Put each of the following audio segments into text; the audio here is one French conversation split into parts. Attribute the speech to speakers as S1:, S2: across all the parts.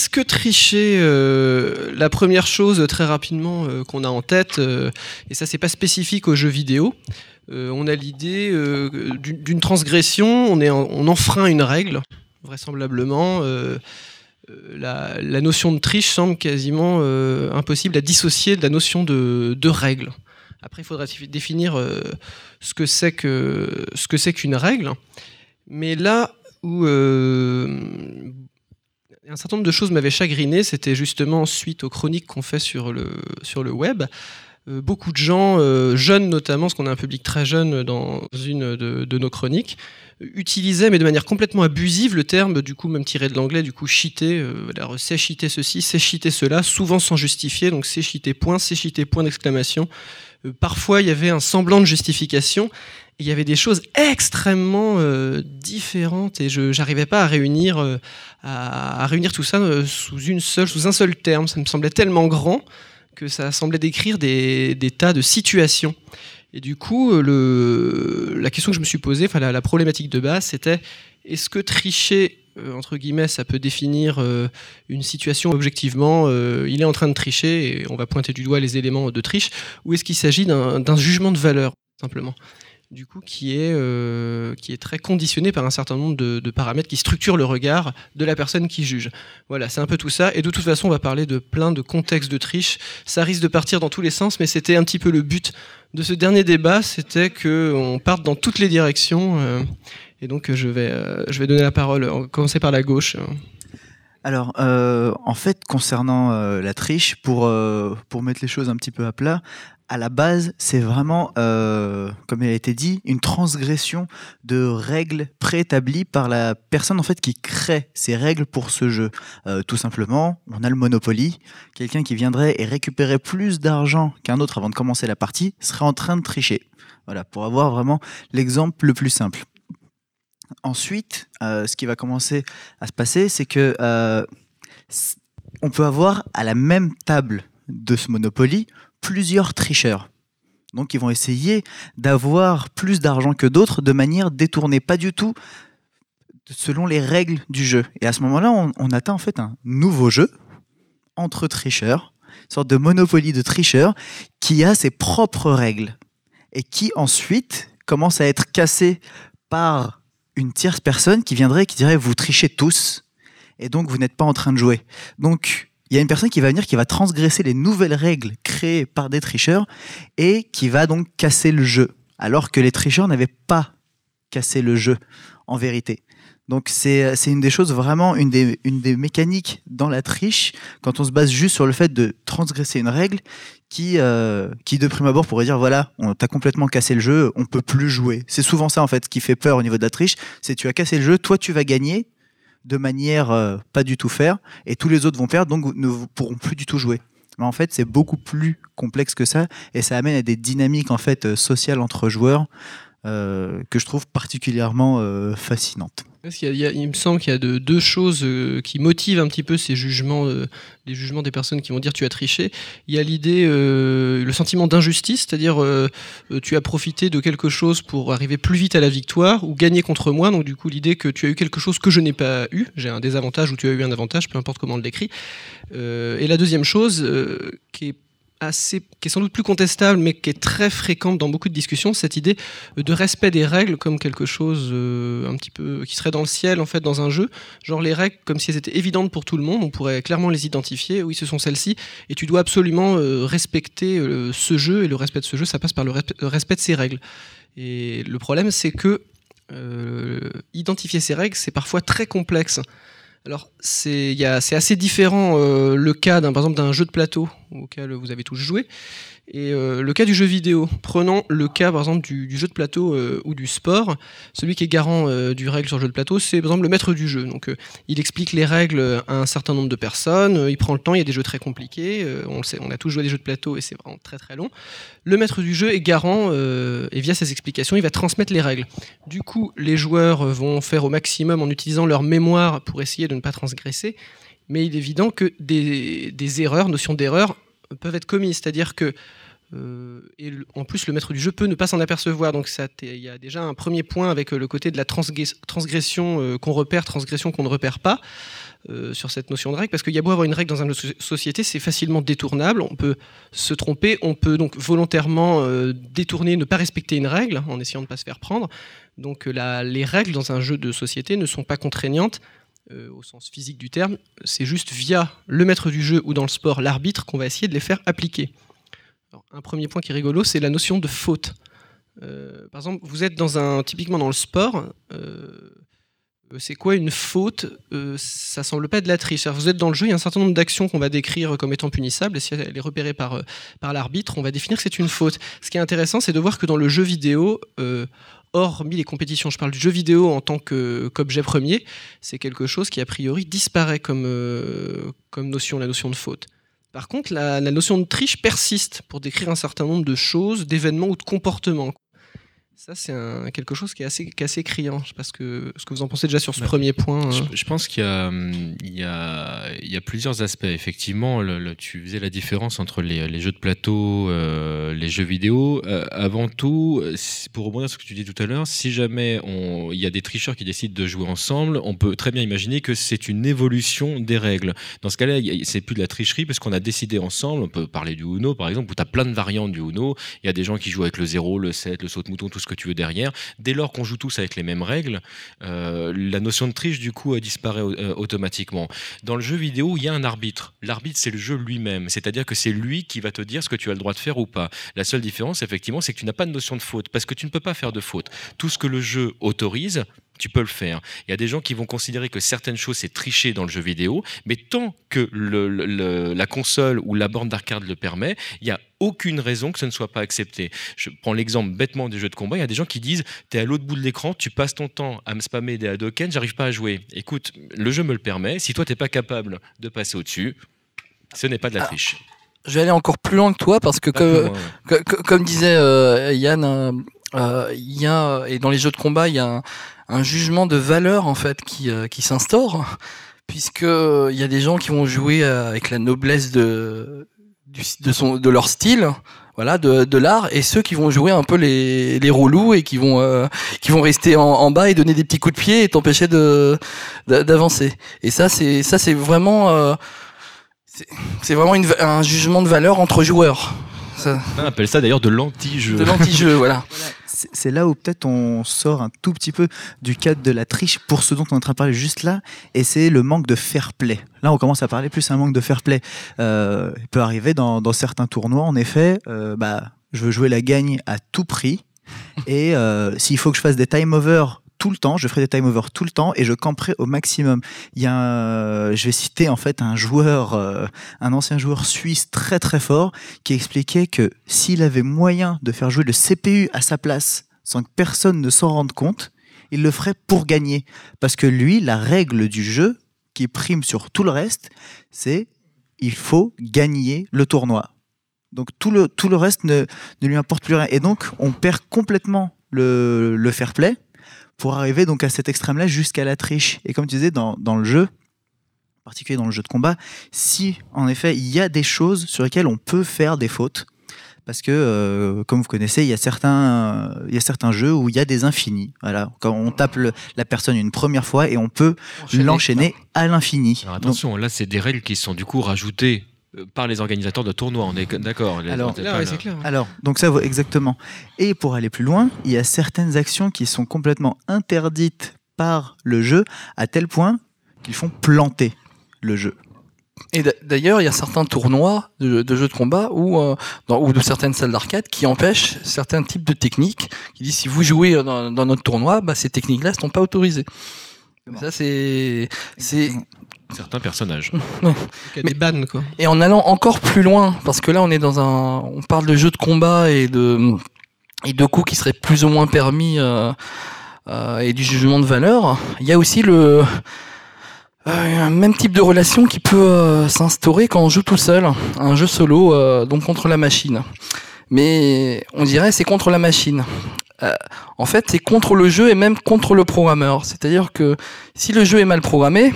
S1: Qu'est-ce que tricher La première chose, très rapidement, qu'on a en tête, et ça c'est pas spécifique aux jeux vidéo, on a l'idée d'une transgression, on, est on enfreint une règle, vraisemblablement. La, notion de triche semble quasiment impossible à dissocier de la notion de, règle. Après, il faudra définir euh, ce que c'est que ce que c'est qu'une règle. Mais là où euh, un certain nombre de choses m'avaient chagriné, c'était justement suite aux chroniques qu'on fait sur le web. Euh, beaucoup de gens, jeunes notamment, parce qu'on a un public très jeune dans une de, nos chroniques, utilisaient, mais de manière complètement abusive, le terme, du coup, même tiré de l'anglais, du coup, cheater, c'est cheater ceci, c'est cheater cela, souvent sans justifier, donc c'est cheater point, c'est cheater point d'exclamation, euh, parfois il y avait un semblant de justification. il y avait des choses extrêmement euh, différentes et je n'arrivais pas à réunir, euh, à, réunir tout ça sous, un seul terme. Ça me semblait tellement grand que ça semblait décrire des, tas de situations. Et du coup, la question que je me suis posée, enfin la problématique de base, c'était est-ce que tricher euh, entre guillemets, ça peut définir euh, une situation objectivement. Euh, il est en train de tricher et on va pointer du doigt les éléments de triche. Ou est-ce qu'il s'agit d'un jugement de valeur, simplement? Du coup, qui est, qui est très conditionné par un certain nombre de, paramètres qui structurent le regard de la personne qui juge. Voilà, c'est un peu tout ça. Et de toute façon, on va parler de plein de contextes de triche. Ça risque de partir dans tous les sens, mais c'était un petit peu le but de ce dernier débat, c'était qu'on parte dans toutes les directions. Et donc, je vais, euh, je vais donner la parole. On va commencer par la gauche.
S2: Alors, euh, en fait, concernant euh, la triche, pour, pour mettre les choses un petit peu à plat, à la base, c'est vraiment, comme il a été dit, une transgression de règles préétablies par la personne en fait qui crée ces règles pour ce jeu. tout simplement, on a le Monopoly. Quelqu'un qui viendrait et récupérer plus d'argent qu'un autre avant de commencer la partie serait en train de tricher. Voilà, pour avoir vraiment l'exemple le plus simple. Ensuite, euh, ce qui va commencer à se passer, c'est que euh, on peut avoir à la même table de ce Monopoly plusieurs tricheurs. Donc, ils vont essayer d'avoir plus d'argent que d'autres de manière détournée, pas du tout selon les règles du jeu. Et à ce moment-là, on, on atteint en fait un nouveau jeu entre tricheurs, une sorte de Monopoly de tricheurs qui a ses propres règles et qui ensuite commence à être cassé par une tierce personne qui viendrait et qui dirait vous trichez tous et donc vous n'êtes pas en train de jouer. Donc il y a une personne qui va venir qui va transgresser les nouvelles règles créées par des tricheurs et qui va donc casser le jeu alors que les tricheurs n'avaient pas cassé le jeu en vérité. Donc c'est une des choses vraiment, une des, mécaniques dans la triche, quand on se base juste sur le fait de transgresser une règle, qui, euh, qui de prime abord pourrait dire voilà, on t'a complètement cassé le jeu, on peut plus jouer. C'est souvent ça en fait qui fait peur au niveau de la triche, c'est tu as cassé le jeu, toi tu vas gagner de manière euh, pas du tout faire, et tous les autres vont perdre, donc ne pourront plus du tout jouer. Mais en fait, c'est beaucoup plus complexe que ça, et ça amène à des dynamiques en fait euh, sociales entre joueurs que je trouve particulièrement fascinantes
S1: il, me semble qu'il y a de, deux choses euh, qui motivent un petit peu ces jugements, euh, les jugements des personnes qui vont dire tu as triché. Il y a l'idée, euh, le sentiment d'injustice, c'est-à-dire tu as profité de quelque chose pour arriver plus vite à la victoire ou gagner contre moi. Donc du coup l'idée que tu as eu quelque chose que je n'ai pas eu, j'ai un désavantage ou tu as eu un avantage, peu importe comment on l'écrit. et la deuxième chose qui est assez, qui est sans doute plus contestable, mais qui est très fréquente dans beaucoup de discussions, cette idée de respect des règles comme quelque chose euh, un petit peu qui serait dans le ciel en fait dans un jeu, genre les règles comme si elles étaient évidentes pour tout le monde, on pourrait clairement les identifier. Oui, ce sont celles-ci, et tu dois absolument euh, respecter euh, ce jeu, et le respect de ce jeu, ça passe par le respect de ces règles. Et le problème, c'est que identifier ces règles, c'est parfois très complexe. Alors, c'est assez différent le cas, par exemple, d'un jeu de plateau auquel vous avez tous joué. Et euh, le cas du jeu vidéo, prenons le cas par exemple du, jeu de plateau euh, ou du sport, celui qui est garant euh, du règle sur le jeu de plateau, c'est par exemple le maître du jeu. Donc il explique les règles à un certain nombre de personnes, il prend le temps, il y a des jeux très compliqués, on a tous joué des jeux de plateau et c'est vraiment très très long. Le maître du jeu est garant et via ses explications, il va transmettre les règles. Du coup, les joueurs vont faire au maximum en utilisant leur mémoire pour essayer de ne pas transgresser mais il est évident que des, erreurs, notions d'erreur, peuvent être commises. C'est-à-dire que euh, en plus, le maître du jeu peut ne pas s'en apercevoir. Donc, il y a déjà un premier point avec euh, le côté de la transgression euh, qu'on repère, transgression qu'on ne repère pas. sur cette notion de règle, parce qu'il y a beau avoir une règle dans une société, c'est facilement détournable, on peut se tromper, on peut donc volontairement détourner, ne pas respecter une règle en essayant de ne pas se faire prendre. Donc les règles dans un jeu de société ne sont pas contraignantes au sens physique du terme, c'est juste via le maître du jeu ou dans le sport l'arbitre qu'on va essayer de les faire appliquer. un premier point qui est rigolo, c'est la notion de faute. par exemple, vous êtes dans un, typiquement dans le sport, euh, c'est quoi une faute? Euh, Ça semble pas de la triche. Vous êtes dans le jeu, il y a un certain nombre d'actions qu'on va décrire comme étant punissables, et si elle est repérée par, euh, par l'arbitre, on va définir que c'est une faute. Ce qui est intéressant, c'est de voir que dans le jeu vidéo, hormis les compétitions, je parle du jeu vidéo en tant qu'objet premier, c'est quelque chose qui a priori disparaît comme, comme notion, la notion de faute. Par contre, la notion de triche persiste pour décrire un certain nombre de choses, d'événements ou de comportements. Ça, c'est quelque chose qui est assez, assez criant. Je sais pas ce que, ce que vous en pensez déjà sur ce bah, premier point.
S3: Je, euh. pense qu'il y, y, a, il y a plusieurs aspects. Effectivement, le, tu faisais la différence entre les, les jeux de plateau, euh, les jeux vidéo. Euh, avant tout, pour rebondir sur ce que tu dis tout à l'heure, si jamais on, il y a des tricheurs qui décident de jouer ensemble, on peut très bien imaginer que c'est une évolution des règles. Dans ce cas-là, c'est plus de la tricherie parce qu'on a décidé ensemble. On peut parler du Uno, par exemple, où tu as plein de variantes du Uno. Il y a des gens qui jouent avec le 0, le 7, le saut-mouton, tout ce que tu veux derrière. Dès lors qu'on joue tous avec les mêmes règles, euh, la notion de triche, du coup, disparaît euh, automatiquement. Dans le jeu vidéo, il y a un arbitre. L'arbitre, c'est le jeu lui-même. C'est-à-dire que c'est lui qui va te dire ce que tu as le droit de faire ou pas. La seule différence, effectivement, c'est que tu n'as pas de notion de faute, parce que tu ne peux pas faire de faute. Tout ce que le jeu autorise, tu peux le faire. Il y a des gens qui vont considérer que certaines choses c'est tricher dans le jeu vidéo, mais tant que la console ou la borne d'arcade le permet, il n'y a aucune raison que ce ne soit pas accepté. Je prends l'exemple bêtement des jeux de combat, il y a des gens qui disent tu es à l'autre bout de l'écran, tu passes ton temps à me spammer des Hadoken, j'arrive pas à jouer. Écoute, le jeu me le permet, si toi t'es pas capable de passer au-dessus, ce n'est pas de la ah, triche.
S4: je vais aller encore plus loin que toi parce que, comme disait euh, Yann, euh, euh, y a, et dans les jeux de combat, il y a un, un jugement de valeur en fait qui, euh, qui s'instaure, puisque euh, il y a des gens qui vont jouer euh, avec la noblesse de, de, son, de leur style, voilà, de, de l'art, et ceux qui vont jouer un peu les, les relous et qui vont, qui vont rester en, bas et donner des petits coups de pied et t'empêcher de, d'avancer. Et ça, c'est ça, c'est vraiment, c'est vraiment une, un jugement de valeur entre joueurs.
S3: On appelle ça d'ailleurs de l'anti-jeu.
S4: De l'anti-jeu, voilà.
S2: C'est là où peut-être on sort un tout petit peu du cadre de la triche pour ce dont on est en train de parler juste là, et c'est le manque de fair play. Là, on commence à parler plus un manque de fair play. Euh, il peut arriver dans, certains tournois, en effet, euh, bah, je veux jouer la gagne à tout prix. Et euh, s'il faut que je fasse des time over tout le temps, je ferai des time over tout le temps et je camperai au maximum. Il y a, je vais citer en fait un joueur, euh, un ancien joueur suisse très très fort qui expliquait que s'il avait moyen de faire jouer le CPU à sa place sans que personne ne s'en rende compte, il le ferait pour gagner. Parce que lui, la règle du jeu qui prime sur tout le reste, c'est il faut gagner le tournoi. Donc tout le, tout le reste ne, ne lui importe plus rien. Et donc on perd complètement le, le fair play pour arriver donc à cet extrême-là jusqu'à la triche. Et comme tu disais, dans, dans le jeu, en particulier dans le jeu de combat, si en effet il y a des choses sur lesquelles on peut faire des fautes, parce que, euh, comme vous connaissez, il y, a certains, il y a certains jeux où il y a des infinis. Voilà. Quand on tape la personne une première fois et on peut l'enchaîner à l'infini.
S3: Attention, là, c'est des règles qui sont du coup rajoutées par les organisateurs de tournois, on est d'accord.
S2: Alors, alors, donc ça, exactement. Et pour aller plus loin, il y a certaines actions qui sont complètement interdites par le jeu, à tel point qu'ils font planter le jeu.
S4: Et d'ailleurs, il y a certains tournois de, jeux de combat ou, euh, ou de certaines salles d'arcade qui empêchent certains types de techniques, qui disent si vous jouez dans, notre tournoi, bah, ces techniques-là ne sont pas autorisées. Ça, c'est
S3: certains personnages.
S1: Mais bannes quoi.
S4: Et en allant encore plus loin, parce que là on est dans un, on parle de jeux de combat et de et de coups qui seraient plus ou moins permis euh, euh, et du jugement de valeur. Il y a aussi le euh, un même type de relation qui peut s'instaurer quand on joue tout seul, un jeu solo, donc contre la machine. Mais on dirait c'est contre la machine. En fait, c'est contre le jeu et même contre le programmeur. C'est-à-dire que si le jeu est mal programmé,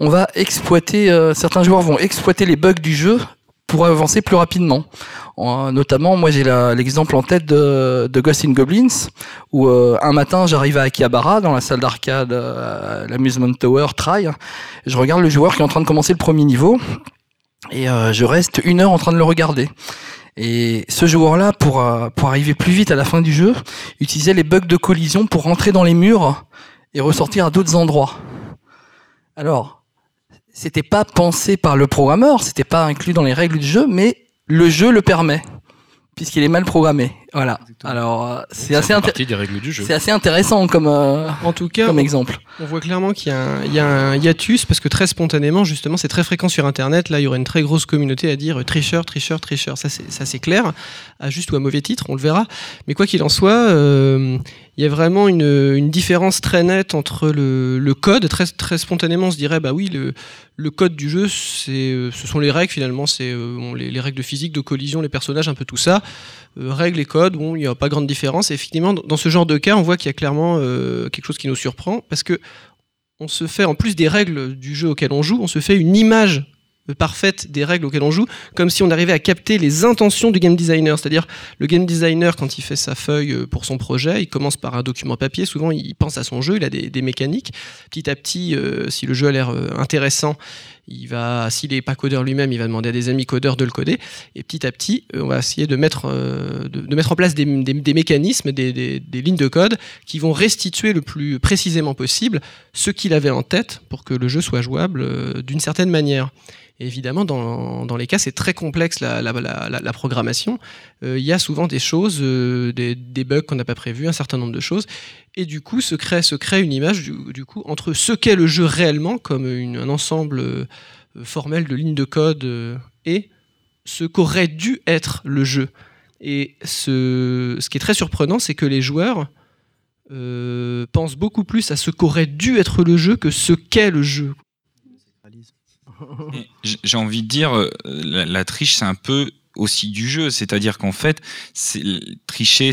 S4: on va exploiter, euh, certains joueurs vont exploiter les bugs du jeu pour avancer plus rapidement. notamment, moi j'ai l'exemple en tête de, de Ghost in Goblins, où euh, un matin j'arrive à Akihabara, dans la salle d'arcade, euh, l'amusement tower, Try, je regarde le joueur qui est en train de commencer le premier niveau, et euh, je reste une heure en train de le regarder. Et ce joueur-là, pour, pour arriver plus vite à la fin du jeu, utilisait les bugs de collision pour rentrer dans les murs et ressortir à d'autres endroits. Alors, c'était pas pensé par le programmeur, c'était pas inclus dans les règles du jeu, mais le jeu le permet puisqu'il est mal programmé. Voilà. Alors euh, c'est assez C'est assez intéressant comme euh, en tout cas comme exemple.
S1: On voit clairement qu'il y, a un hiatus parce que très spontanément justement c'est très fréquent sur internet. Là il y aurait une très grosse communauté à dire tricheur, tricheur, tricheur. Ça c'est ça c'est clair à juste ou à mauvais titre, on le verra. Mais quoi qu'il en soit. Euh, il y a vraiment une, une, différence très nette entre le, le, code. Très, très spontanément, on se dirait, bah oui, le, le code du jeu, c'est, ce sont les règles finalement, c'est les, les, règles de physique, de collision, les personnages, un peu tout ça. Règles et codes, bon, il n'y a pas grande différence. Et effectivement, dans ce genre de cas, on voit qu'il y a clairement euh, quelque chose qui nous surprend parce que on se fait, en plus des règles du jeu auquel on joue, on se fait une image parfaite des règles auxquelles on joue, comme si on arrivait à capter les intentions du game designer. C'est-à-dire, le game designer, quand il fait sa feuille euh, pour son projet, il commence par un document papier, souvent il pense à son jeu, il a des, mécaniques. Petit à petit, euh, si le jeu a l'air euh, intéressant, il va, s'il n'est pas codeur lui-même, il va demander à des amis codeurs de le coder. Et petit à petit, on va essayer de mettre, mettre en place des, mécanismes, des, lignes de code qui vont restituer le plus précisément possible ce qu'il avait en tête pour que le jeu soit jouable d'une certaine manière évidemment, dans, les cas, c'est très complexe la, programmation. Euh, il y a souvent des choses, euh, des, des, bugs qu'on n'a pas prévus, un certain nombre de choses. Et du coup, se crée, se crée une image du, du coup, entre ce qu'est le jeu réellement, comme une, un ensemble euh, formel de lignes de code, et ce qu'aurait dû être le jeu. Et ce, ce qui est très surprenant, c'est que les joueurs pensent beaucoup plus à ce qu'aurait dû être le jeu que ce qu'est le jeu.
S5: J'ai envie de dire, la, triche, c'est un peu aussi du jeu, c'est-à-dire qu'en fait, tricher,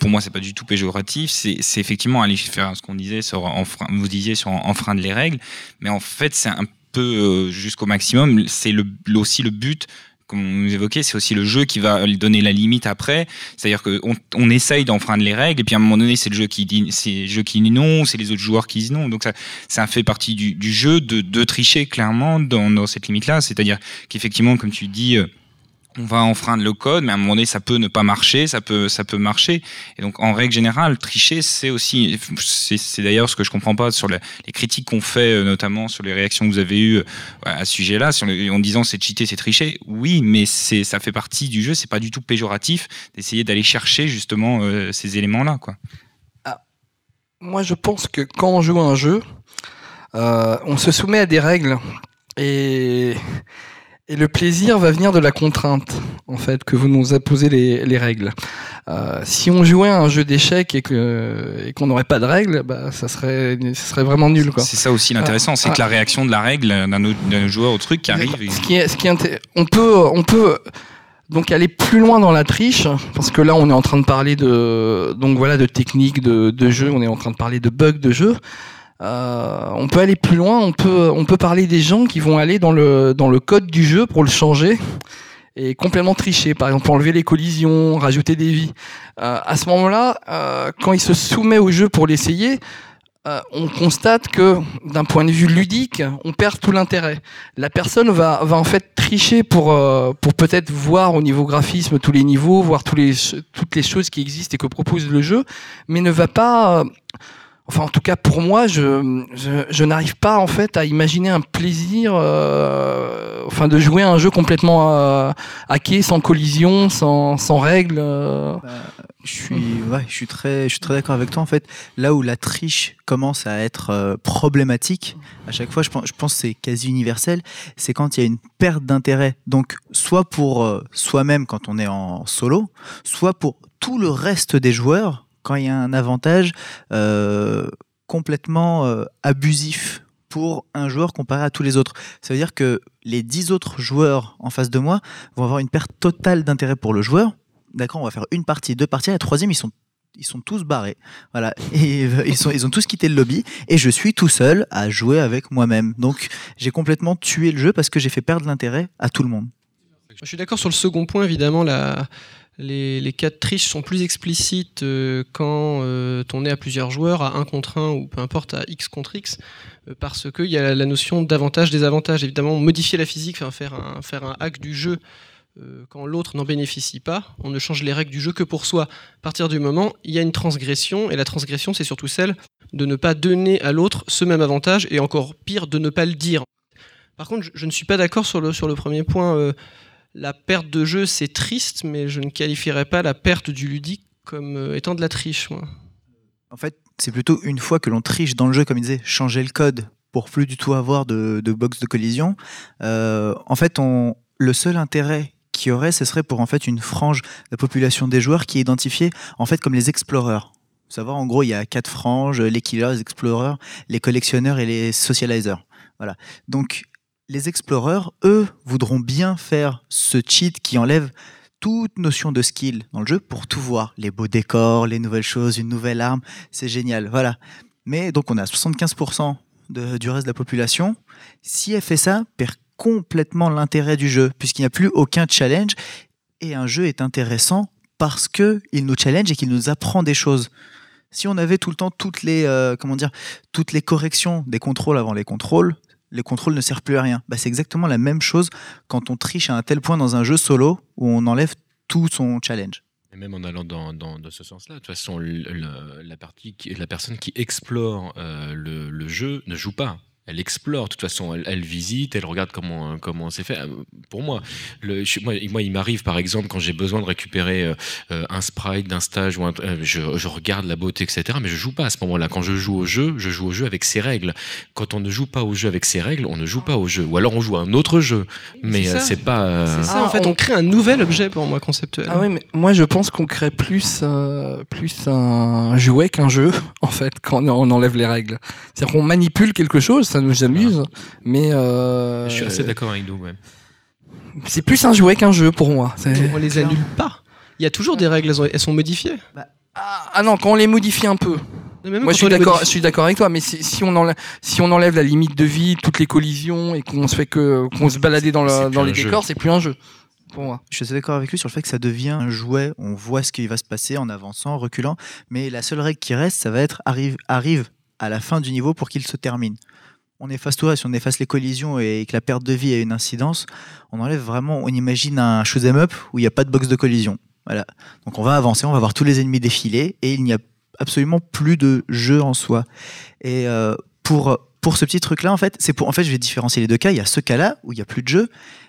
S5: pour moi, c'est pas du tout péjoratif, c'est effectivement aller faire ce qu'on disait sur vous disiez sur enfreindre les règles, mais en fait, c'est un peu euh, jusqu'au maximum, c'est aussi le but comme vous évoquez, c'est aussi le jeu qui va donner la limite après. C'est-à-dire qu'on on essaye d'enfreindre les règles, et puis à un moment donné, c'est le jeu qui dit, c'est le jeu qui dit non, c'est les autres joueurs qui disent non. Donc ça, ça fait partie du, du jeu de, de, tricher clairement dans, dans cette limite-là. C'est-à-dire qu'effectivement, comme tu dis, euh, on va enfreindre le code, mais à un moment donné, ça peut ne pas marcher, ça peut, ça peut marcher. Et donc, en règle générale, tricher, c'est aussi, c'est d'ailleurs ce que je comprends pas sur les, critiques qu'on fait, euh, notamment sur les réactions que vous avez eues euh, à ce sujet-là, en disant c'est cheater, c'est tricher. Oui, mais c'est, ça fait partie du jeu, c'est pas du tout péjoratif d'essayer d'aller chercher justement euh, ces éléments-là, quoi.
S4: Ah, moi, je pense que quand on joue un jeu, on se soumet à des règles et et le plaisir va venir de la contrainte, en fait, que vous nous imposez les, les règles. Euh, si on jouait à un jeu d'échecs et que et qu'on n'aurait pas de règles, bah, ça serait, ça serait vraiment nul, quoi.
S5: C'est ça aussi l'intéressant, c'est que la réaction de la règle d'un joueur au truc qui arrive.
S4: Ce qui est, ce qui est on peut, on peut donc aller plus loin dans la triche, parce que là on est en train de parler de, donc voilà, de techniques de, de jeu, on est en train de parler de bugs de jeu. Euh, on peut aller plus loin, on peut, on peut parler des gens qui vont aller dans le, dans le code du jeu pour le changer et complètement tricher. Par exemple, enlever les collisions, rajouter des vies. Euh, à ce moment-là, euh, quand il se soumet au jeu pour l'essayer, on constate que d'un point de vue ludique, on perd tout l'intérêt. La personne va, va en fait tricher pour, pour peut-être voir au niveau graphisme tous les niveaux, voir tous les, toutes les choses qui existent et que propose le jeu, mais ne va pas Enfin, en tout cas, pour moi, je, je, n'arrive pas en fait à imaginer un plaisir, euh, enfin, de jouer à un jeu complètement euh, hacké, sans collision, sans, sans règles. Euh. Bah,
S2: je suis, ouais, je suis très, je suis très d'accord avec toi. En fait, là où la triche commence à être euh, problématique, à chaque fois, je pense, je pense c'est quasi universel, c'est quand il y a une perte d'intérêt. Donc, soit pour soi-même quand on est en solo, soit pour tout le reste des joueurs quand il y a un avantage euh, complètement euh, abusif pour un joueur comparé à tous les autres. Ça veut dire que les 10 autres joueurs en face de moi vont avoir une perte totale d'intérêt pour le joueur. D'accord, on va faire une partie, deux parties. La troisième, ils sont ils sont tous barrés. Voilà. Euh, ils, sont, ils ont tous quitté le lobby. Et je suis tout seul à jouer avec moi-même. Donc, j'ai complètement tué le jeu parce que j'ai fait perdre l'intérêt à tout le monde
S1: Je suis d'accord sur le second point, évidemment, la, les, cas de triche sont plus explicites euh, quand euh, on est à plusieurs joueurs, à 1 contre 1 ou peu importe, à X contre X, euh, parce qu'il y a la notion d'avantage, désavantage. Évidemment, modifier la physique, faire un, hack du jeu quand l'autre n'en bénéficie pas, on ne change les règles du jeu que pour soi. À partir du moment, il y a une transgression, et la transgression, c'est surtout celle de ne pas donner à l'autre ce même avantage, et encore pire, de ne pas le dire. Par contre, je, ne suis pas d'accord sur le premier point la perte de jeu, c'est triste, mais je ne qualifierais pas la perte du ludique comme euh, étant de la triche.
S2: En fait, c'est plutôt une fois que l'on triche dans le jeu, comme il disait, changer le code pour plus du tout avoir de, box de collision. Euh, en fait, on, le seul intérêt qu'il y aurait, ce serait pour en fait une frange de la population des joueurs qui est identifiée en fait comme les explorers. Vous savoir, en gros, il y a quatre franges les killers, les explorers, les collectionneurs et les socializers. Voilà. Donc, les explorers, eux, voudront bien faire ce cheat qui enlève toute notion de skill dans le jeu pour tout voir. Les beaux décors, les nouvelles choses, une nouvelle arme, c'est génial. Voilà. Mais donc on a 75% du reste de la population. Si elle fait ça, perd complètement l'intérêt du jeu, puisqu'il n'y a plus aucun challenge. Et un jeu est intéressant parce qu'il nous challenge et qu'il nous apprend des choses. Si on avait tout le temps toutes les, euh, comment dire, toutes les corrections des contrôles avant les contrôles, les contrôles ne servent plus à rien. Bah, c'est exactement la même chose quand on triche à un tel point dans un jeu solo où on enlève tout son challenge.
S3: Et même en allant dans, dans, ce sens-là, de toute façon, la, partie, la personne qui explore euh, le, le, jeu ne joue pas elle explore, de toute façon, elle, visite, elle regarde comment comment c'est fait. Euh, pour moi, le, moi, il m'arrive par exemple quand j'ai besoin de récupérer euh, euh, un sprite d'un stage ou je, regarde la beauté, etc. Mais je joue pas à ce moment-là. Quand je joue au jeu, je joue au jeu avec ses règles. Quand on ne joue pas au jeu avec ses règles, on ne joue pas au jeu. Ou alors on joue à un autre jeu. Mais c'est pas.
S1: C'est ça. en fait, on... crée un nouvel objet pour moi conceptuel.
S4: Ah oui, mais moi je pense qu'on crée plus plus un jouet qu'un jeu en fait quand on enlève les règles. C'est-à-dire qu'on manipule quelque chose ça nous amuse. Mais euh,
S3: je suis assez d'accord avec nous.
S4: C'est plus un jouet qu'un jeu pour moi.
S1: On les annule pas. Il y a toujours des règles, elles sont modifiées.
S4: Bah, ah, ah, non, quand on les modifie un peu. Moi, je suis d'accord. Je suis d'accord avec toi, mais si, on enlève, si on enlève la limite de vie, toutes les collisions et qu'on se fait que qu'on se balader dans, dans les décors, c'est plus un jeu. Pour moi.
S2: Je suis d'accord avec lui sur le fait que ça devient un jouet. On voit ce qui va se passer en avançant, en reculant, mais la seule règle qui reste, ça va être arrive, arrive à la fin du niveau pour qu'il se termine on efface tout, si on efface les collisions et que la perte de vie a une incidence, on enlève vraiment, on imagine un shoot'em up où il n'y a pas de box de collision. Voilà. Donc on va avancer, on va voir tous les ennemis défiler et il n'y a absolument plus de jeu en soi. Et euh, pour pour ce petit truc là en fait, c'est pour en fait je vais différencier les deux cas. Il y a ce cas-là où il n'y a plus de jeu.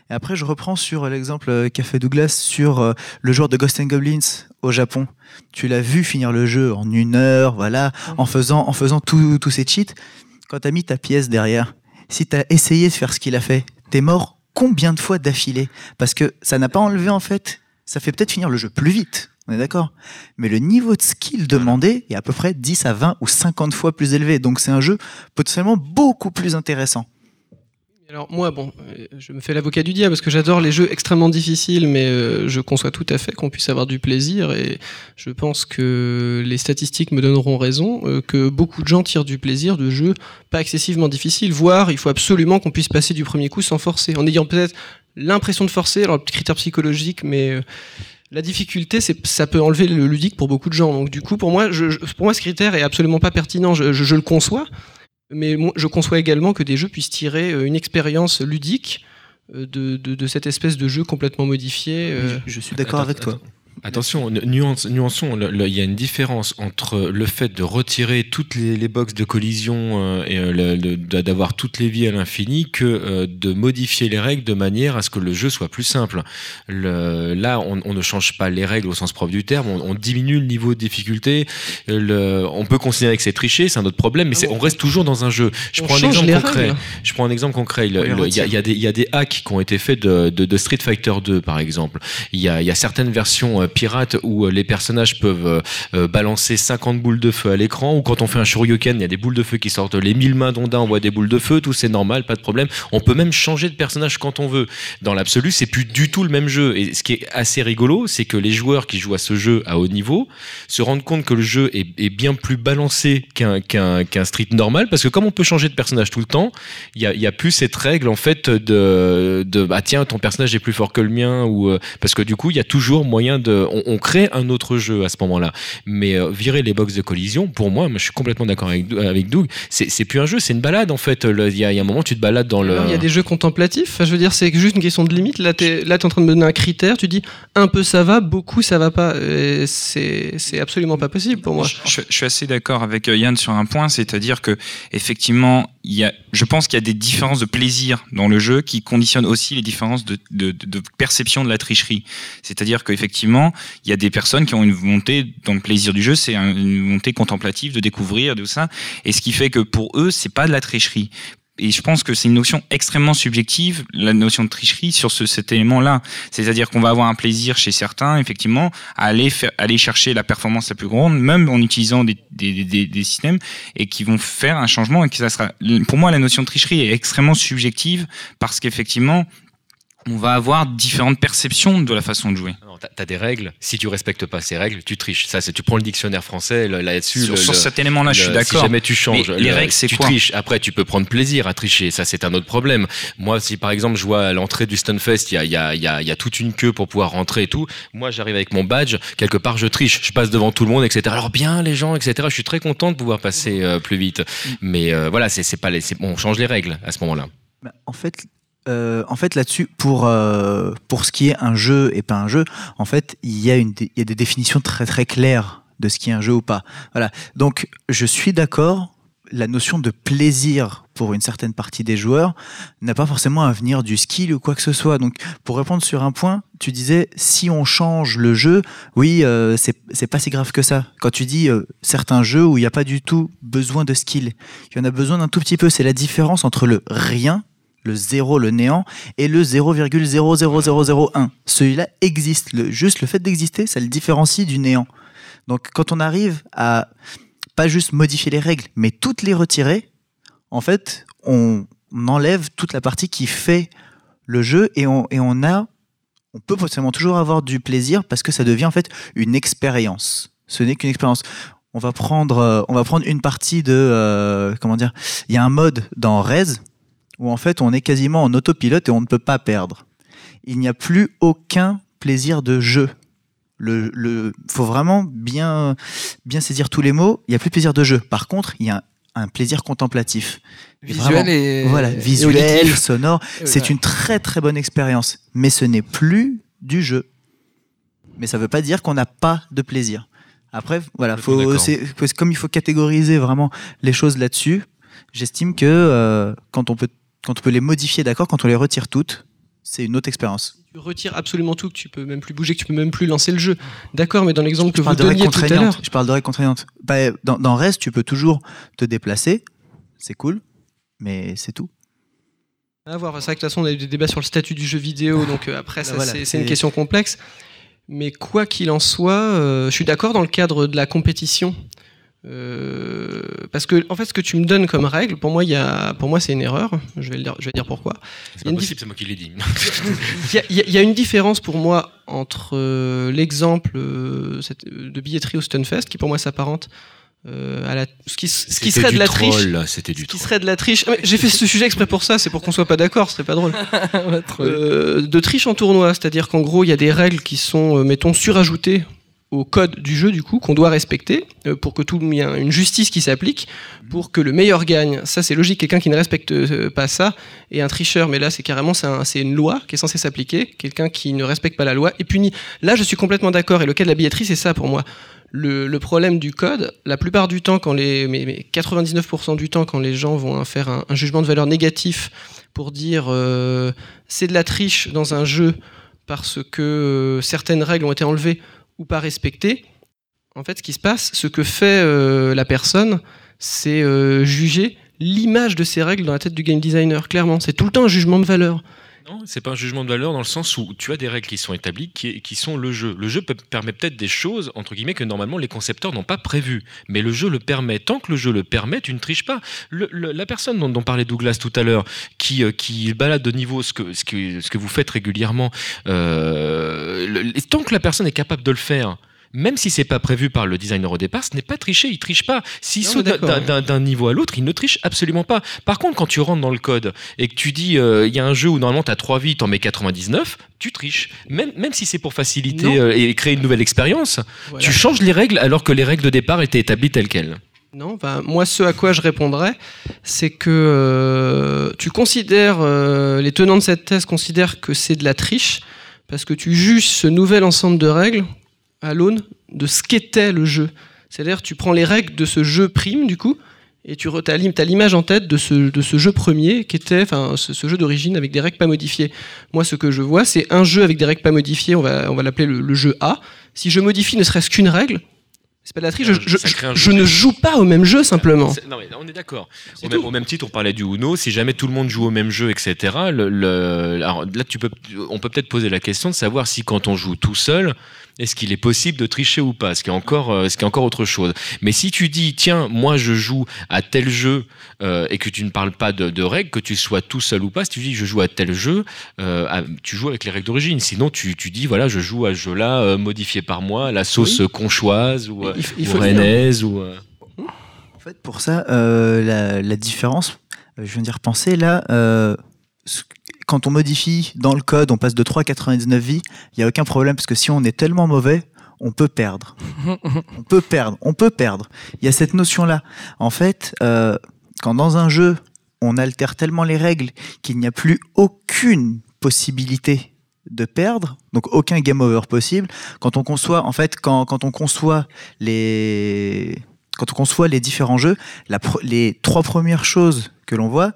S2: Et après je reprends sur l'exemple qu'a fait Douglas sur euh, le joueur de Ghost and Goblins au Japon. Tu l'as vu finir le jeu en une heure, voilà, en faisant en faisant tous ces cheats quand tu as mis ta pièce derrière, si tu as essayé de faire ce qu'il a fait, t'es mort combien de fois d'affilée? Parce que ça n'a pas enlevé en fait, ça fait peut-être finir le jeu plus vite, on est d'accord? Mais le niveau de skill demandé est à peu près 10 à 20 ou 50 fois plus élevé, donc c'est un jeu potentiellement beaucoup plus intéressant.
S1: Alors moi, bon, euh, je me fais l'avocat du diable parce que j'adore les jeux extrêmement difficiles, mais euh, je conçois tout à fait qu'on puisse avoir du plaisir et je pense que les statistiques me donneront raison, euh, que beaucoup de gens tirent du plaisir de jeux pas excessivement difficiles, voire il faut absolument qu'on puisse passer du premier coup sans forcer, en ayant peut-être l'impression de forcer, alors critère psychologique, mais la difficulté, c'est ça peut enlever le ludique pour beaucoup de gens. Donc du coup, pour moi, pour moi, ce critère est absolument pas pertinent. je le conçois, mais je conçois également que des jeux puissent tirer euh, une expérience ludique euh, de, de, cette espèce de jeu complètement modifié.
S2: Euh. Je, suis d'accord avec toi.
S3: Attention, nuance, nuançons, il y a une différence entre le fait de retirer toutes les, les boxes de collision euh, et euh, d'avoir toutes les vies à l'infini que euh, de modifier les règles de manière à ce que le jeu soit plus simple. Le, là, on, on, ne change pas les règles au sens propre du terme, on, on diminue le niveau de difficulté. Le, on peut considérer que c'est triché, c'est un autre problème, mais ah on reste toujours dans un jeu. Je prends un exemple concret. Je prends un exemple concret. Il y, a, y, des, y a des hacks qui ont été faits de, de, de Street Fighter 2, par exemple. Il y a, y a certaines versions pirate où euh, les personnages peuvent balancer 50 boules de feu à l'écran, ou quand on fait un Shoryuken, il y a des boules de feu qui sortent, les mille mains d'Onda envoient des boules de feu, tout c'est normal, pas de problème. On peut même changer de personnage quand on veut. Dans l'absolu, c'est plus du tout le même jeu. Et ce qui est assez rigolo, c'est que les joueurs qui jouent à ce jeu à haut niveau se rendent compte que le jeu est, bien plus balancé qu'un street normal, parce que comme on peut changer de personnage tout le temps, il y a, plus cette règle en fait de, de bah tiens ton personnage est plus fort que le mien ou euh, parce que du coup il y a toujours moyen de on, crée un autre jeu à ce moment-là. Mais euh, virer les box de collision, pour moi, moi je suis complètement d'accord avec avec Doug, c'est plus un jeu, c'est une balade en fait. Il y, a un moment tu te balades dans le.
S1: Il y a des jeux contemplatifs. Enfin, je veux dire c'est juste une question de limite. Là t'es là es en train de me donner un critère. Tu dis un peu ça va, beaucoup ça va pas. C'est absolument pas possible pour moi.
S5: Je, je suis assez d'accord avec euh, Yann sur un point, c'est-à-dire que effectivement il y a, je pense qu'il y a des différences de plaisir dans le jeu qui conditionnent aussi les différences de, de, de perception de la tricherie. C'est-à-dire qu'effectivement, il y a des personnes qui ont une volonté dans le plaisir du jeu, c'est une volonté contemplative de découvrir, de ça, et ce qui fait que pour eux, c'est pas de la tricherie et je pense que c'est une notion extrêmement subjective, la notion de tricherie sur ce, cet élément-là. C'est-à-dire qu'on va avoir un plaisir chez certains, effectivement, à aller, chercher la performance la plus grande, même en utilisant des, des, systèmes, et qui vont faire un changement. Et que ça sera, pour moi, la notion de tricherie est extrêmement subjective parce qu'effectivement, on va avoir différentes perceptions de la façon de jouer.
S3: Tu as des règles. Si tu respectes pas ces règles, tu triches. Ça, c'est tu prends le dictionnaire français là-dessus.
S5: Sur, sur cet élément-là, je suis d'accord.
S3: Si jamais tu changes, les règles, c'est tu triches. Après, tu peux prendre plaisir à tricher. Ça, c'est un autre problème. Moi, si par exemple, je vois à l'entrée du Stunfest, il y a, y, a, y, a, y a toute une queue pour pouvoir rentrer et tout. Moi, j'arrive avec mon badge. Quelque part, je triche. Je passe devant tout le monde, etc. Alors bien, les gens, etc. Je suis très content de pouvoir passer euh, plus vite. Mais euh, voilà, c'est pas les, on change les règles à ce moment-là.
S2: Bah, en fait, euh, en fait, là-dessus, pour, euh, pour ce qui est un jeu et pas un jeu, en fait, il y, a une, il y a des définitions très très claires de ce qui est un jeu ou pas. Voilà. Donc, je suis d'accord. La notion de plaisir pour une certaine partie des joueurs n'a pas forcément à venir du skill ou quoi que ce soit. Donc, pour répondre sur un point, tu disais si on change le jeu, oui, euh, c'est pas si grave que ça. Quand tu dis euh, certains jeux où il n'y a pas du tout besoin de skill, il y en a besoin d'un tout petit peu. C'est la différence entre le rien le zéro, le néant, et le 0,00001. Celui-là existe. Le, juste le fait d'exister, ça le différencie du néant. Donc quand on arrive à pas juste modifier les règles, mais toutes les retirer, en fait, on, enlève toute la partie qui fait le jeu et on, et on a, on peut potentiellement toujours avoir du plaisir parce que ça devient en fait une expérience. Ce n'est qu'une expérience. On va prendre, euh, on va prendre une partie de, euh, comment dire, il y a un mode dans Rez où en fait on est quasiment en autopilote et on ne peut pas perdre. Il n'y a plus aucun plaisir de jeu. Le, le, faut vraiment bien, bien saisir tous les mots. Il n'y a plus de plaisir de jeu. Par contre, il y a un, plaisir contemplatif.
S4: Visuel et
S2: voilà, visuel, sonore. C'est une très très bonne expérience. Mais ce n'est plus du jeu. Mais ça ne veut pas dire qu'on n'a pas de plaisir. Après, voilà, faut, comme il faut catégoriser vraiment les choses là-dessus, j'estime que euh, quand on peut quand on peut les modifier, d'accord, quand on les retire toutes, c'est une autre expérience.
S1: Tu retires absolument tout, que tu peux même plus bouger, que tu peux même plus lancer le jeu. D'accord, mais dans l'exemple que vous donniez tout à l'heure,
S2: je parle de règles contraignantes. Bah, dans, dans reste, tu peux toujours te déplacer, c'est cool, mais c'est tout.
S1: À voir. C'est vrai que de toute façon, on a eu des débats sur le statut du jeu vidéo, donc euh, après, bah c'est une question complexe. Mais quoi qu'il en soit, euh, je suis d'accord dans le cadre de la compétition. Euh, parce que en fait, ce que tu me donnes comme règle, pour moi, il y a, pour moi, c'est une erreur. Je vais, le dire, je vais dire pourquoi.
S3: C'est pas possible, c'est moi qui l'ai dit.
S1: Il y, a une différence pour moi entre euh, l'exemple euh, de billetterie au Stunfest, qui pour moi s'apparente à la, ce qui, ce qui serait de la triche.
S3: C'était du
S1: ce qui serait de la triche. J'ai fait ce sujet exprès pour ça, c'est pour qu'on soit pas d'accord, ce serait pas drôle. de triche en tournoi, c'est-à-dire qu'en gros, il y a des règles qui sont, mettons, surajoutées au code du jeu du coup qu'on doit respecter euh, pour que tout y ait une justice qui s'applique pour que le meilleur gagne. Ça c'est logique. Quelqu'un qui ne respecte euh, pas ça est un tricheur. Mais là c'est carrément c'est une loi qui est censée s'appliquer. Quelqu'un qui ne respecte pas la loi est puni. Là je suis complètement d'accord. Et le cas de la billetterie c'est ça pour moi. Le, problème du code, la plupart du temps, quand les, mais, 99% du temps, quand les gens vont faire un, jugement de valeur négatif pour dire euh, c'est de la triche dans un jeu parce que certaines règles ont été enlevées, ou pas respecté, en fait, ce qui se passe, ce que fait euh, la personne, c'est euh, juger l'image de ces règles dans la tête du game designer. Clairement, c'est tout le temps un jugement de valeur.
S3: C'est pas un jugement de valeur dans le sens où tu as des règles qui sont établies, qui, sont le jeu. Le jeu permet peut-être des choses, entre guillemets, que normalement les concepteurs n'ont pas prévues. Mais le jeu le permet. Tant que le jeu le permet, tu ne triches pas. la personne dont, parlait Douglas tout à l'heure, qui, euh, balade de niveau ce que vous faites régulièrement, euh, tant que la personne est capable de le faire, même si c'est pas prévu par le designer au départ, ce n'est pas tricher, il triche pas. S'il saute d'un niveau à l'autre, il ne triche absolument pas. Par contre, quand tu rentres dans le code et que tu dis euh, il y a un jeu où normalement tu as 3 vies, tu en mets 99, tu triches. Même, même si c'est pour faciliter euh, et créer une nouvelle expérience, tu changes les règles alors que les règles de départ étaient établies telles quelles.
S1: Non, moi ce à quoi je répondrais, c'est que euh, tu considères, les tenants de cette thèse considèrent que c'est de la triche, parce que tu juges ce nouvel ensemble de règles à l'aune de ce qu'était le jeu. C'est-à-dire tu prends les règles de ce jeu prime, du coup, et tu as l'image en tête de ce, de ce jeu premier, qui était enfin, ce, jeu d'origine avec des règles pas modifiées. Moi, ce que je vois, c'est un jeu avec des règles pas modifiées, on va, on va l'appeler le, jeu A. Si je modifie ne serait-ce qu'une règle, c'est pas de la triche, je, ne joue pas au même jeu simplement.
S3: Non, mais on est d'accord. Au, même titre, on parlait du Uno, si jamais tout le monde joue au même jeu, etc. Le, alors là, tu peux, on peut peut-être poser la question de savoir si quand on joue tout seul, est-ce qu'il est possible de tricher ou pas Ce qui est encore, euh, ce qui est encore autre chose. Mais si tu dis, tiens, moi je joue à tel jeu euh, et que tu ne parles pas de, règles, que tu sois tout seul ou pas, si tu dis je joue à tel jeu, euh, tu joues avec les règles d'origine. Sinon, tu, tu, dis voilà, je joue à ce jeu-là modifié par moi, la sauce conchoise ou, il, rennaise ou.
S2: En fait, pour ça, la, la, différence, je viens d'y repenser là quand on modifie dans le code, on passe de 3 à 99 vies, il n'y a aucun problème parce que si on est tellement mauvais, on peut perdre. on peut perdre, on peut perdre. Il y a cette notion-là. En fait, euh, quand dans un jeu, on altère tellement les règles qu'il n'y a plus aucune possibilité de perdre, donc aucun game over possible. Quand on conçoit, en fait, quand, quand on conçoit les, quand on conçoit les différents jeux, les trois premières choses que l'on voit,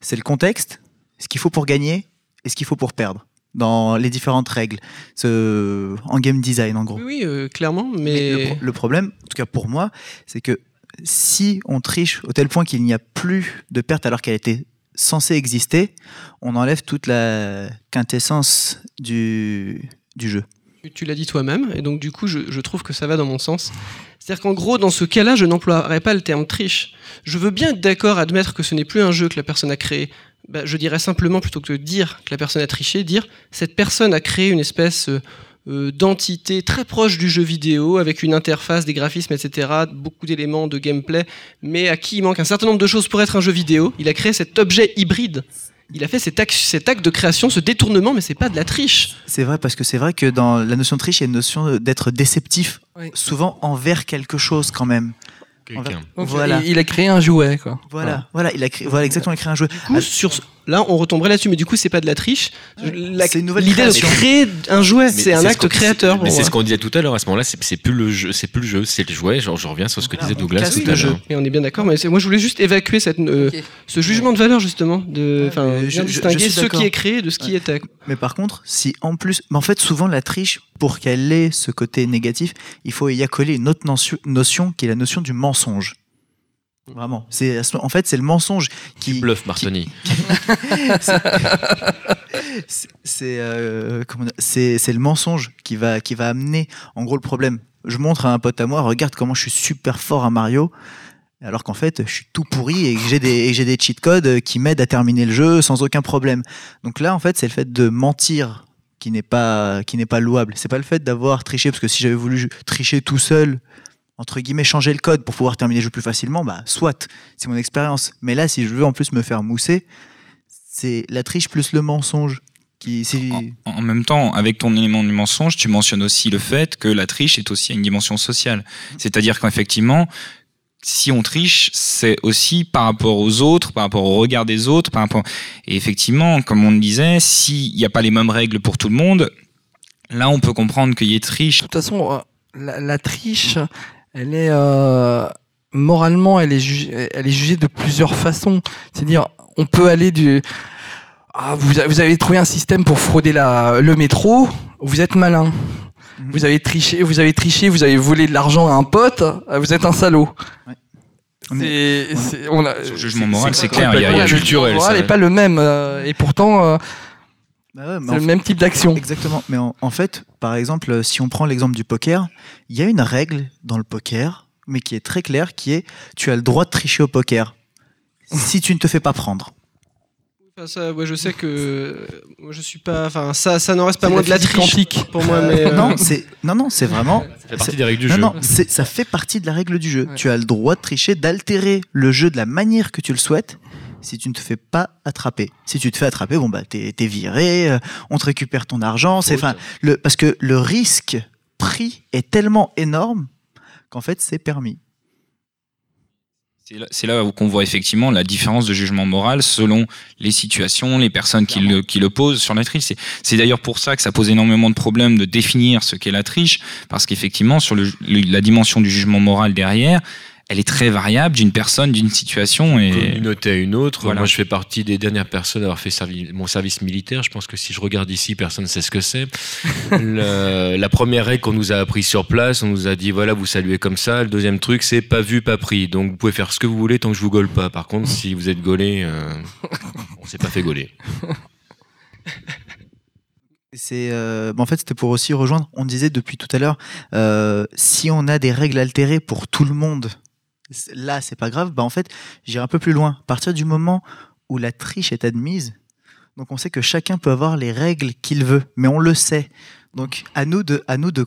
S2: c'est le contexte, ce qu'il faut pour gagner et ce qu'il faut pour perdre dans les différentes règles ce, en game design en gros.
S1: Oui, euh, clairement, mais...
S2: le, problème, en tout cas pour moi, c'est que si on triche au tel point qu'il n'y a plus de perte alors qu'elle était censée exister, on enlève toute la quintessence du, du jeu.
S1: Tu l'as dit toi-même, et donc du coup, je, trouve que ça va dans mon sens. C'est-à-dire qu'en gros, dans ce cas-là, je n'emploierais pas le terme triche. Je veux bien être d'accord, admettre que ce n'est plus un jeu que la personne a créé, bah, je dirais simplement, plutôt que de dire que la personne a triché, dire cette personne a créé une espèce euh, euh, d'entité très proche du jeu vidéo, avec une interface, des graphismes, etc., beaucoup d'éléments de gameplay, mais à qui il manque un certain nombre de choses pour être un jeu vidéo. Il a créé cet objet hybride. Il a fait cet acte, cet acte de création, ce détournement, mais c'est pas de la triche.
S2: C'est vrai, parce que c'est vrai que dans la notion de triche, il y a une notion d'être déceptif, souvent envers quelque chose quand même.
S4: Voilà. Il, a créé un jouet, quoi.
S2: Voilà, voilà, il a créé, voilà exactement, il a créé un jouet.
S1: Du coup, sur, là, on retomberait là-dessus, mais du coup, c'est pas de la triche. C'est une nouvelle L'idée de créer un jouet, c'est un acte créateur.
S3: Mais c'est ce qu'on disait tout à l'heure. À ce moment-là, c'est plus le jeu, c'est plus le jeu, c'est le jouet. Genre, je reviens sur ce que disait Douglas tout à l'heure.
S1: Et on est bien d'accord. Mais moi, je voulais juste évacuer cette, euh, ce jugement de valeur justement, de, enfin, distinguer ce qui est créé de ce qui était.
S2: Mais par contre, si en plus, mais en fait, souvent la triche, pour qu'elle ait ce côté négatif, il faut y accoler une autre notion qui est la notion du mensonge. Vraiment. C'est en fait c'est le mensonge qui.
S3: Tu bluffes, Martoni.
S2: Euh, c'est c'est le mensonge qui va qui va amener en gros le problème. Je montre à un pote à moi, regarde comment je suis super fort à Mario, alors qu'en fait je suis tout pourri et j'ai des j'ai des cheat codes qui m'aident à terminer le jeu sans aucun problème. Donc là en fait c'est le fait de mentir qui n'est pas qui n'est pas louable. C'est pas le fait d'avoir triché parce que si j'avais voulu tricher tout seul entre guillemets changer le code pour pouvoir terminer le jeu plus facilement, bah soit, c'est mon expérience. Mais là, si je veux en plus me faire mousser, c'est la triche plus le mensonge. Qui,
S5: en, en, même temps, avec ton élément du mensonge, tu mentionnes aussi le fait que la triche est aussi une dimension sociale. C'est-à-dire qu'effectivement, si on triche, c'est aussi par rapport aux autres, par rapport au regard des autres, par rapport. Et effectivement, comme on le disait, s'il n'y a pas les mêmes règles pour tout le monde, là, on peut comprendre qu'il y ait triche.
S4: De toute façon, euh, la, la triche, elle est euh, moralement, elle est, jugée, elle est jugée de plusieurs façons. C'est-à-dire, on peut aller du ah, vous, vous, avez trouvé un système pour frauder la, le métro, vous êtes malin. Mhm. Vous avez triché, vous avez triché, vous avez volé de l'argent à un pote, euh, vous êtes un salaud. Ouais.
S5: on a, jugement moral, c'est clair, il y a,
S4: culturel. Le moral n'est pas le même, euh, et pourtant
S2: Bah ouais,
S4: C'est le même type d'action.
S2: Exactement. Mais en, en fait, par exemple, si on prend l'exemple du poker, il y a une règle dans le poker, mais qui est très claire, qui est tu as le droit de tricher au poker si tu ne te fais pas prendre.
S1: Enfin, ça, ouais, je sais que euh, moi, je suis pas. Enfin, ça, ça n'en reste pas moins de la triche
S4: quantique.
S1: pour moi. Mais euh,
S2: Non, c'est non, non, c'est vraiment.
S3: Ça fait partie
S2: c'est-
S3: des règles du
S2: non,
S3: jeu.
S2: non, c'est- ça fait partie de la règle du jeu.
S4: Ouais.
S2: Tu as le droit de tricher, d'altérer le jeu de la manière que tu le souhaites. Si tu ne te fais pas attraper, si tu te fais attraper, bon bah t'es t'es viré, euh, on te récupère ton argent. C'est enfin le parce que le risque pris est tellement énorme qu'en fait c'est permis.
S5: C'est là, là où qu'on voit effectivement la différence de jugement moral selon les situations, les personnes qui le, qui le posent sur la triche. C'est, d'ailleurs pour ça que ça pose énormément de problèmes de définir ce qu'est la triche, parce qu'effectivement, sur le- la dimension du jugement moral derrière, elle est très variable d'une personne, d'une situation. Et
S3: communauté à une autre.
S5: Voilà.
S3: Moi, je fais partie des dernières personnes à avoir fait servi- mon service militaire. Je pense que si je regarde ici, personne ne sait ce que c'est. La première règle qu'on nous a appris sur place, on nous a dit voilà, vous saluez comme ça. Le deuxième truc, c'est pas vu, pas pris. Donc, vous pouvez faire ce que vous voulez tant que je vous gaulle pas. Par contre, si vous êtes gaulé, euh, on s'est pas fait gauler.
S2: C'est euh, en fait c'était pour aussi rejoindre. On disait depuis tout à l'heure, euh, si on a des règles altérées pour tout le monde, là c'est pas grave. Bah en fait, j'irai un peu plus loin. À partir du moment où la triche est admise, donc on sait que chacun peut avoir les règles qu'il veut, mais on le sait. Donc à nous de, à nous de,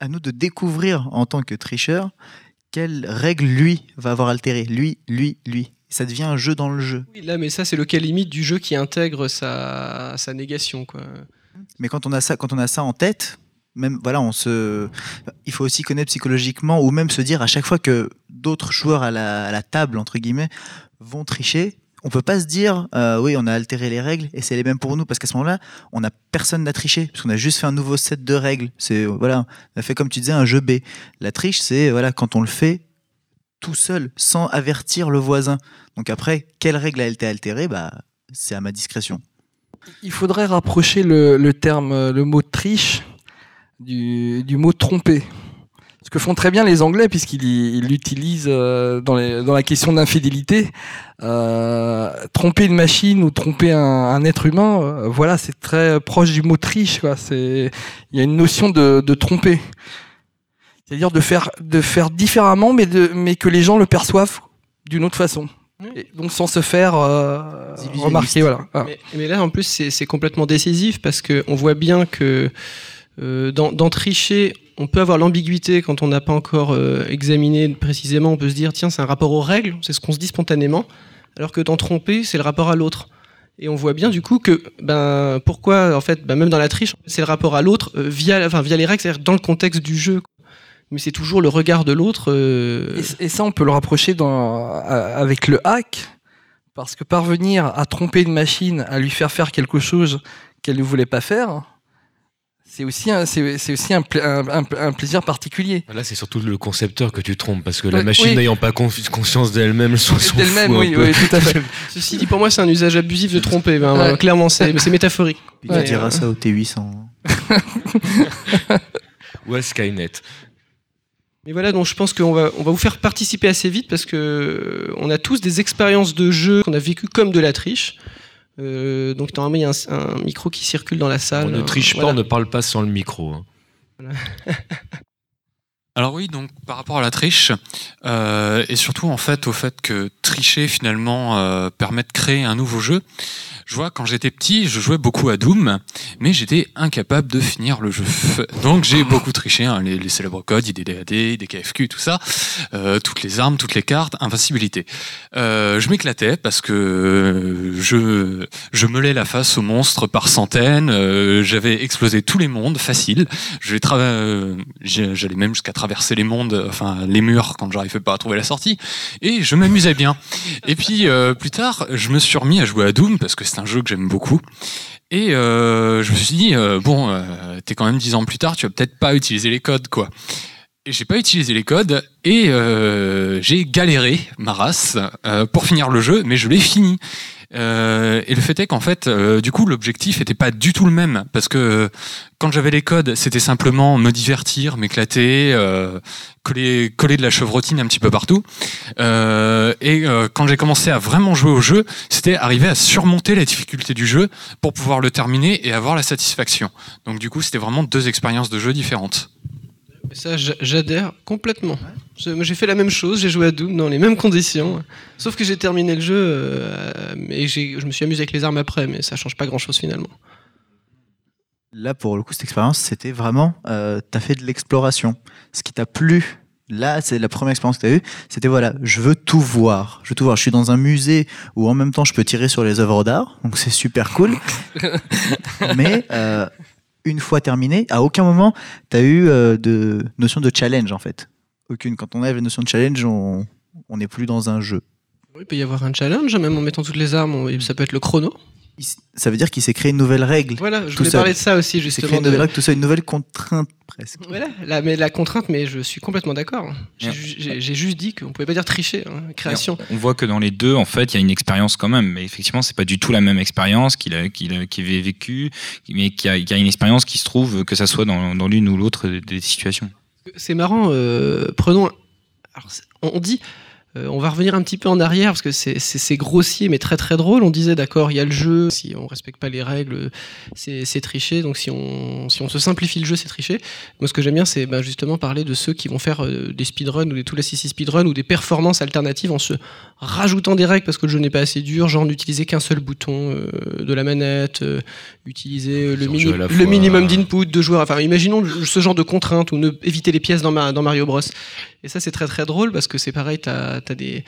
S2: à nous de découvrir en tant que tricheur quelles règles lui va avoir altérées, lui, lui, lui. Ça devient un jeu dans le jeu.
S1: oui, là, mais ça, c'est le cas limite du jeu qui intègre sa, sa négation, quoi.
S2: Mais quand on a ça, quand on a ça en tête, même voilà, on se, il faut aussi connaître psychologiquement ou même se dire à chaque fois que d'autres joueurs à la, table entre guillemets vont tricher, on peut pas se dire euh, oui on a altéré les règles et c'est les mêmes pour nous parce qu'à ce moment-là on a personne n'a triché parce qu'on a juste fait un nouveau set de règles. C'est voilà, on a fait comme tu disais un jeu B. La triche c'est voilà quand on le fait tout seul sans avertir le voisin. Donc après quelle règle a été altérée? Bah c'est à ma discrétion.
S4: Il faudrait rapprocher le, le terme, euh, le mot triche du, du mot tromper. Ce que font très bien les Anglais, puisqu'ils l'utilisent euh, dans, les- dans la question d'infidélité. Euh, tromper une machine ou tromper un, un être humain, euh, voilà, c'est très proche du mot triche. Il y a une notion de, de tromper. C'est-à-dire de faire, de faire différemment, mais, de, mais que les gens le perçoivent d'une autre façon. Et donc sans se faire euh, remarquer. Voilà. Ah.
S1: Mais, mais là, en plus, c'est complètement décisif parce qu'on voit bien que dans, dans tricher, on peut avoir l'ambiguïté quand on n'a pas encore euh, examiné précisément. On peut se dire, tiens, c'est un rapport aux règles, c'est ce qu'on se dit spontanément. Alors que dans tromper, c'est le rapport à l'autre. Et on voit bien du coup que ben pourquoi en fait ben, même dans la triche c'est le rapport à l'autre euh, via enfin via les règles c'est-à-dire dans le contexte du jeu mais c'est toujours le regard de l'autre euh,
S4: Et, ça, on peut le rapprocher avec le hack, parce que parvenir à tromper une machine, à lui faire faire quelque chose qu'elle ne voulait pas faire, c'est aussi un, c'est, c'est aussi un, pla- un- un- un plaisir particulier.
S3: Là, c'est surtout le concepteur que tu trompes parce que
S4: Ouais,
S3: la machine
S4: oui.
S3: n'ayant pas confi- conscience d'elle-même, s'en
S4: D'elle-même,
S3: fout un
S4: oui, tout à fait.
S1: ceci dit pour moi c'est un usage abusif de tromper ben,
S4: Ouais.
S1: clairement c'est c'est métaphorique Ouais,
S2: diras
S1: euh,
S2: ça au T800.
S3: Ou à Skynet.
S1: Mais voilà, donc je pense qu'on va, on va vous faire participer assez vite parce que euh, on a tous des expériences de jeu qu'on a vécues comme de la triche. Euh, donc normalement il y a un, un micro qui circule dans la salle.
S3: On ne triche pas,
S1: voilà.
S3: on ne parle pas sans le micro. hein.
S6: Alors oui, donc par rapport à la triche, euh, et surtout en fait au fait que tricher finalement euh, permet de créer un nouveau jeu. Je vois quand j'étais petit, je jouais beaucoup à Doom, mais j'étais incapable de finir le jeu. Donc j'ai beaucoup triché, hein, les, célèbres codes, IDDAD, IDKFQ, tout ça, euh, toutes les armes, toutes les cartes, invincibilité. Je m'éclatais parce que je je meulais la face aux monstres par centaines, j'avais explosé tous les mondes facile. J'allais même jusqu'à traverser les mondes, enfin les murs quand j'arrivais pas à trouver la sortie, et je m'amusais bien. Et puis euh, plus tard, je me suis remis à jouer à Doom parce que c'est un jeu que j'aime beaucoup. Et euh, je me suis dit, euh, bon, t'es quand même dix ans plus tard, tu vas peut-être pas utiliser les codes, quoi. J'ai pas utilisé les codes et euh, j'ai galéré ma race euh, pour finir le jeu, mais je l'ai fini. Euh, et le fait est qu'en fait, euh, du coup, l'objectif était pas du tout le même parce que euh, quand j'avais les codes, c'était simplement me divertir, m'éclater, euh, coller, coller de la chevrotine un petit peu partout. Et quand j'ai commencé à vraiment jouer au jeu, c'était arriver à surmonter la difficulté du jeu pour pouvoir le terminer et avoir la satisfaction. Donc du coup, c'était vraiment deux expériences de jeu différentes.
S1: Ça, j'adhère complètement. J'ai fait la même chose, j'ai joué à Doom dans les mêmes conditions. Sauf que j'ai terminé le jeu euh, et je me suis amusé avec les armes après, mais ça change pas grand chose finalement.
S2: Là, pour le coup, cette expérience, c'était vraiment, euh, tu as fait de l'exploration. Ce qui t'a plu, là, c'est la première expérience que tu as eue, c'était voilà, je veux tout voir. Je veux tout voir. Je suis dans un musée où en même temps, je peux tirer sur les œuvres d'art, donc c'est super cool. mais euh, une fois terminé, à aucun moment, tu as eu euh, de notion de challenge, en fait. Aucune. Quand on a la notion de challenge, on n'est plus dans un jeu.
S1: Il peut y avoir un challenge, même en mettant toutes les armes. Ça peut être le chrono
S2: ça veut dire qu'il s'est créé une nouvelle règle.
S1: Voilà, je voulais parler de ça aussi, justement.
S2: Créé une nouvelle règle, tout ça, une nouvelle contrainte presque.
S1: Voilà, la, mais la contrainte, mais je suis complètement d'accord. J'ai juste dit qu'on pouvait pas dire tricher, hein, création.
S5: On, voit que dans les deux, en fait, il y a une expérience quand même, mais effectivement, c'est pas du tout la même expérience qu'il a, avait vécue, mais qu'il y, a une expérience qui se trouve, que ça soit dans, dans l'une ou l'autre des situations.
S1: C'est marrant, euh, prenons. Alors, on dit euh, on va revenir un petit peu en arrière parce que c'est grossier mais très très drôle. On disait d'accord, il y a le jeu, si on respecte pas les règles, c'est tricher. Donc si on, si on se simplifie le jeu, c'est tricher. Moi ce que j'aime bien, c'est bah, justement parler de ceux qui vont faire euh, des speedruns ou des tout speed speedruns ou des performances alternatives en se rajoutant des règles parce que le jeu n'est pas assez dur, genre n'utiliser qu'un seul bouton euh, de la manette, utiliser le, le minimum d'input de joueurs. Enfin imaginons ce genre de contraintes ou ne éviter les pièces dans, ma, dans Mario Bros. Et ça c'est très très drôle parce que c'est pareil, t'as as des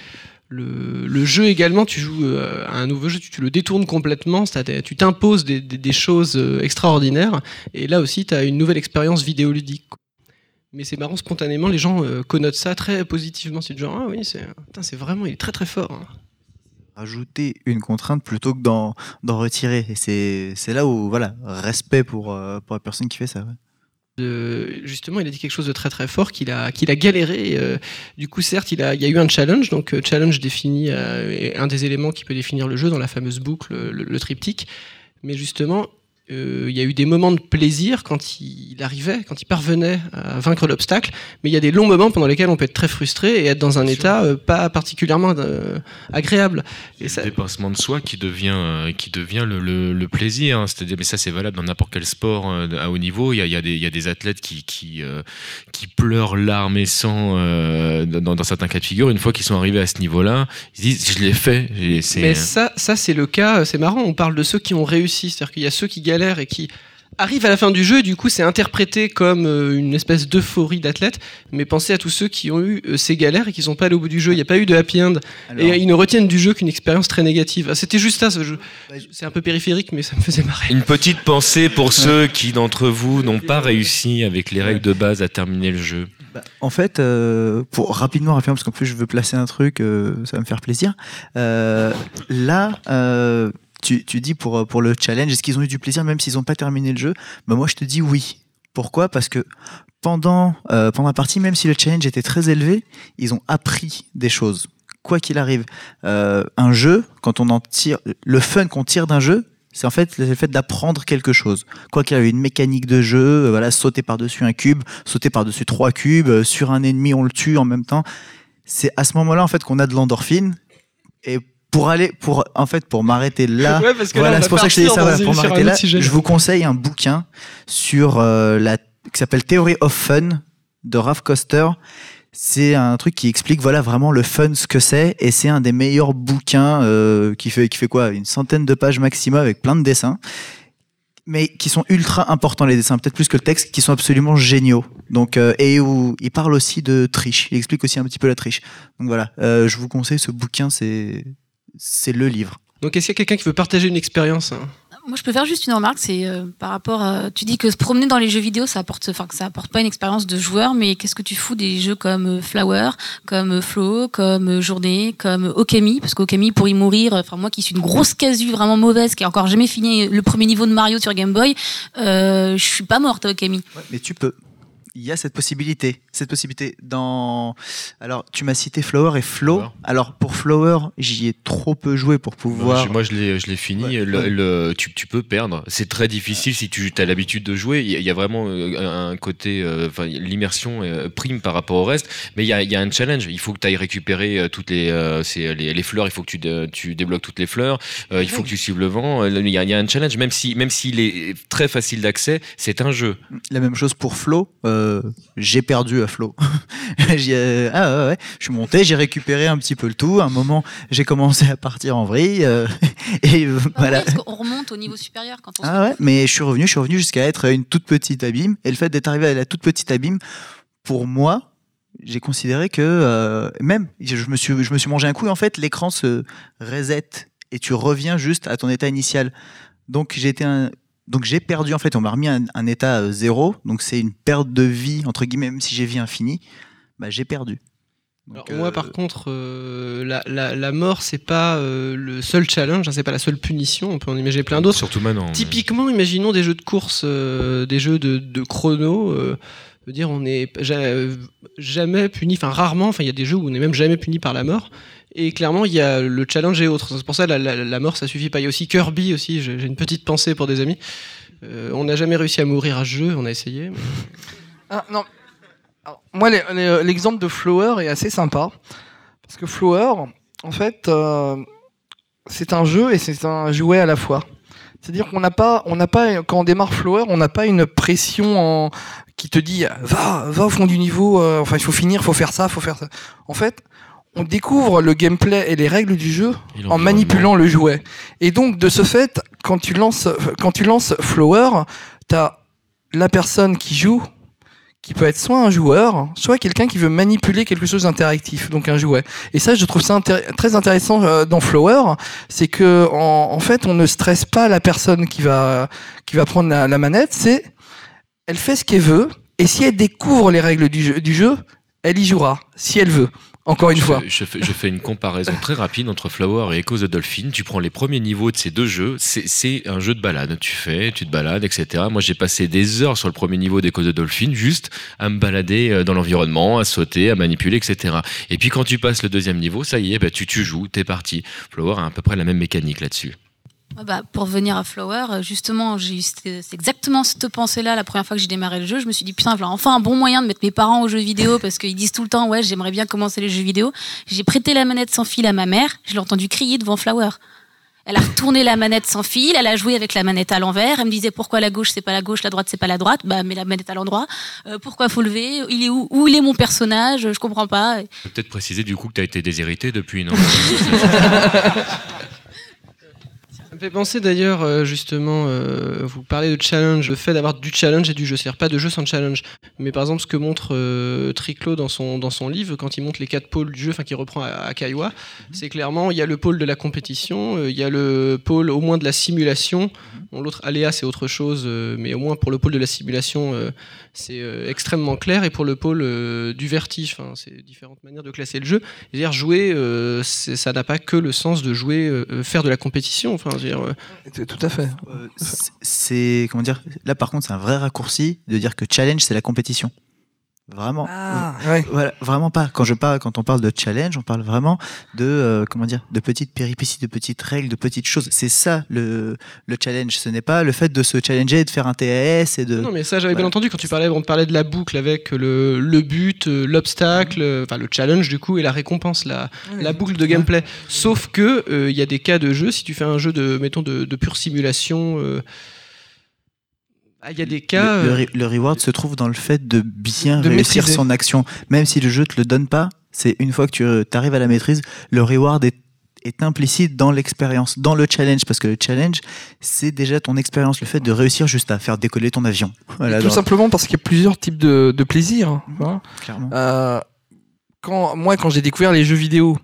S1: le, jeu également, tu joues euh, à un nouveau jeu, tu, le détournes complètement, tu t'imposes des, choses euh, extraordinaires, et là aussi, tu as une nouvelle expérience vidéoludique. Mais c'est marrant, spontanément, les gens euh, connotent ça très positivement. C'est genre, ah oui, c'est vraiment, il est très très fort. Hein.
S2: Rajouter une contrainte plutôt que d'en retirer. Et c'est là où, voilà, respect pour, pour la personne qui fait ça
S1: justement, il a dit quelque chose de très très fort, qu'il a, qu'il a galéré. Euh, du coup, certes, il, a, il y a eu un challenge. Donc, euh, challenge définit euh, un des éléments qui peut définir le jeu dans la fameuse boucle, le triptyque. Mais justement, il y a eu des moments de plaisir quand il arrivait, quand il parvenait à vaincre l'obstacle, mais il y a des longs moments pendant lesquels on peut être très frustré et être dans un état euh, pas particulièrement euh, agréable.
S3: Et ça... dépassement de soi qui devient, qui devient le, le, plaisir. Hein. C'est-à-dire, mais ça c'est valable dans n'importe quel sport à haut niveau. Il y a, il y a, des, il y a des, athlètes qui, qui, qui pleurent larmes et sang dans, dans, certains cas de figure. Une fois qu'ils sont arrivés à ce niveau-là, ils disent je l'ai fait.
S1: Mais ça, ça c'est le cas. C'est marrant. On parle de ceux qui ont réussi, c'est-à-dire qu'il y a ceux qui gagnent et qui arrive à la fin du jeu, du coup, c'est interprété comme euh, une espèce d'euphorie d'athlète. Mais pensez à tous ceux qui ont eu euh, ces galères et qui sont pas allés au bout du jeu. Il n'y a pas eu de happy end. Et ils ne retiennent du jeu qu'une expérience très négative. Ah, c'était juste ça. Ce jeu. Bah, c'est un peu périphérique, mais ça me faisait marrer.
S3: Une petite pensée pour ceux qui, d'entre vous, n'ont pas réussi avec les règles de base à terminer le jeu.
S2: Bah, en fait, euh, pour rapidement rapidement, parce qu'en plus je veux placer un truc, ça va me faire plaisir. là, tu, dis pour, euh, pour le challenge, est-ce qu'ils ont eu du plaisir même s'ils n'ont pas terminé le jeu? Bah Moi, je te dis oui. Pourquoi? Parce que pendant, euh, pendant la partie, même si le challenge était très élevé, ils ont appris des choses. Quoi qu'il arrive, euh, un jeu, quand on en tire, le fun qu'on tire d'un jeu, c'est en fait le fait d'apprendre quelque chose. Quoi qu'il y ait une mécanique de jeu, voilà, sauter par-dessus un cube, sauter par-dessus trois cubes, sur un ennemi, on le tue en même temps. C'est à ce moment-là en fait qu'on a de l'endorphine. Et pour aller pour en fait pour m'arrêter là voilà c'est pour ça que je dit ça pour m'arrêter là. je vous conseille un bouquin sur euh, la qui s'appelle Theory of Fun de Ralph Koster. C'est un truc qui explique voilà vraiment le fun ce que c'est et c'est un des meilleurs bouquins euh, qui fait qui fait quoi une centaine de pages maximum avec plein de dessins mais qui sont ultra importants les dessins peut-être plus que le texte qui sont absolument géniaux. Donc euh, et où il parle aussi de triche. Il explique aussi un petit peu la triche. Donc voilà. Je vous conseille ce bouquin c'est c'est le livre.
S1: Donc est-ce qu'il y a quelqu'un qui veut partager une expérience hein?
S7: Moi, je peux faire juste une remarque, c'est euh, par rapport à... Tu dis que se promener dans les jeux vidéo, ça apporte, enfin, que ça apporte pas une expérience de joueur, mais qu'est-ce que tu fous des jeux comme euh, Flower, comme euh, Flow, comme Journée, comme Okami? Parce qu'Okami, pour y mourir, enfin moi qui suis une grosse casu vraiment mauvaise, qui a encore jamais fini le premier niveau de Mario sur Game Boy, je suis pas morte à Okami.
S2: mais tu peux il y a cette possibilité. Cette possibilité dans. Alors, tu m'as cité Flower et Flow. Alors, pour Flower, j'y ai trop peu joué pour pouvoir.
S3: Moi, je l'ai, je l'ai fini. le, tu, tu, peux perdre. C'est très difficile si tu as l'habitude de jouer. Il y, a vraiment euh, un côté. Euh, enfin, l'immersion euh, prime par rapport au reste. Mais il y a, y a, un challenge. Il faut que tu ailles récupérer toutes les, les, les, fleurs. Il faut que tu, tu débloques toutes les fleurs. il faut que tu suives le vent. Il y, a, y a un challenge. Même si, même s'il est très facile d'accès, c'est un jeu.
S2: La même chose pour Flow. J'ai perdu à Flow. ah ouais, je suis monté, j'ai récupéré un petit peu le tout. À un moment, j'ai commencé à partir en vrille. et
S7: ah voilà. on remonte au niveau supérieur quand on.
S2: Ah ouais, mais je suis revenu, je suis revenu jusqu'à être une toute petite abîme. Et le fait d'être arrivé à la toute petite abîme, pour moi, j'ai considéré que euh, même, je me, suis, je me suis mangé un coup, et en fait, l'écran se reset et tu reviens juste à ton état initial. Donc j'ai été un, donc j'ai perdu en fait, on m'a remis un, un état euh, zéro, donc c'est une perte de vie entre guillemets, même si j'ai vie infinie, bah, j'ai perdu.
S1: Moi, par euh, contre, euh, la, la, la, mort, c'est pas euh, le seul challenge, hein, c'est pas la seule punition. On peut en imaginer plein d'autres.
S3: Surtout maintenant.
S1: Typiquement, imaginons des jeux de course, des jeux de, de chrono. veux dire, on n'est jamais puni, enfin rarement. Enfin, il y a des jeux où on n'est même jamais puni par la mort. Et clairement, il y a le challenge et autres. C'est pour ça la, la, mort, ça suffit pas. Il y a aussi Kirby aussi. J'ai une petite pensée pour des amis. on n'a jamais réussi à mourir à ce jeu. On a essayé.
S4: Ah, non, moi, l'exemple de Flower est assez sympa. Parce que Flower, en fait, euh, c'est un jeu et c'est un jouet à la fois. C'est-à-dire qu'on n'a pas, on n'a pas, quand on démarre Flower, on n'a pas une pression qui te dit va, va au fond du niveau. Euh, enfin, il faut finir, il faut faire ça, il faut faire ça. En fait, on découvre le gameplay et les règles du jeu en manipulant le jouet. Et donc, de ce fait, quand tu lances, quand tu lances Flower, t'as la personne qui joue qui peut être soit un joueur, soit quelqu'un qui veut manipuler quelque chose d'interactif, donc un jouet. Et ça, je trouve ça très intéressant euh, dans Flower, c'est que en, fait, on ne stresse pas la personne qui va qui va prendre la, la manette, c'est elle fait ce qu'elle veut, et si elle découvre les règles du jeu, du jeu, elle y jouera, si elle veut. Encore une fois.
S3: je, fais, je, fais, une comparaison très rapide entre Flower et Echo the Dolphin. Tu prends les premiers niveaux de ces deux jeux, c'est un jeu de balade. Tu fais, tu te balades, etc. Moi, j'ai passé des heures sur le premier niveau d'Echo the Dolphin juste à me balader euh, dans l'environnement, à sauter, à manipuler, etc. Et puis quand tu passes le deuxième niveau, ça y est, bah, tu, tu joues, t'es parti. Flower a à peu près la même mécanique là-dessus.
S7: Ah bah, pour venir à Flower, euh, justement, j'ai c'est exactement cette pensée-là la première fois que j'ai démarré le jeu. Je me suis dit putain, voilà enfin un bon moyen de mettre mes parents aux jeux vidéo parce qu'ils disent tout le temps ouais j'aimerais bien commencer les jeux vidéo. J'ai prêté la manette sans fil à ma mère. Je l'ai entendu crier devant Flower. Elle a retourné la manette sans fil, elle a joué avec la manette à l'envers. Elle me disait pourquoi la gauche c'est pas la gauche, la droite c'est pas la droite? Bah mais la manette à l'endroit. Euh, pourquoi faut lever? Il est où? Où il est mon personnage? Je comprends pas.
S3: Peut-être préciser du coup que tu as été déshérité depuis, non?
S1: Ça me fait penser d'ailleurs, euh, justement, euh, vous parlez de challenge, le fait d'avoir du challenge et du jeu, c'est-à-dire pas de jeu sans challenge. Mais par exemple, ce que montre euh, Triclo dans son, dans son livre, quand il montre les quatre pôles du jeu, enfin, qui reprend à, à Kaiwa, mhm. c'est clairement, il y a le pôle de la compétition, il y a le pôle au moins de la simulation. Mhm. L'autre, Aléa, c'est autre chose, mais au moins pour le pôle de la simulation, c'est extrêmement clair. Et pour le pôle du vertige, c'est différentes manières de classer le jeu. C'est-à-dire, jouer, ça n'a pas que le sens de jouer, faire de la compétition. Enfin,
S4: tout à fait.
S2: Euh, c'est comment dire? Là, par contre, c'est un vrai raccourci de dire que challenge, c'est la compétition. Vraiment.
S4: Ah,
S2: voilà, vraiment pas. Quand je parle, quand on parle de challenge, on parle vraiment de euh, comment dire, de petites péripéties, de petites règles, de petites choses. C'est ça le, le challenge. Ce n'est pas le fait de se challenger, de faire un TAS et de.
S1: Non, mais ça j'avais bien entendu quand tu parlais, on parlait de la boucle avec le, le but, euh, l'obstacle, euh, enfin le challenge du coup et la récompense, la, la boucle de gameplay. Sauf que il y a des cas de jeu. Si tu fais un jeu de mettons de, de pure simulation ah, il y a des cas.
S2: Le, le, reward se trouve dans le fait de bien réussir son action. Même si le jeu te le donne pas, c'est une fois que tu arrives à la maîtrise, le reward est, est implicite dans l'expérience, dans le challenge. Parce que le challenge, c'est déjà ton expérience, le fait de réussir juste à faire décoller ton avion.
S4: Voilà, tout simplement parce qu'il y a plusieurs types de, de plaisir. Hein,
S2: mmh, clairement.
S4: Euh, quand, moi, quand j'ai découvert les jeux vidéo,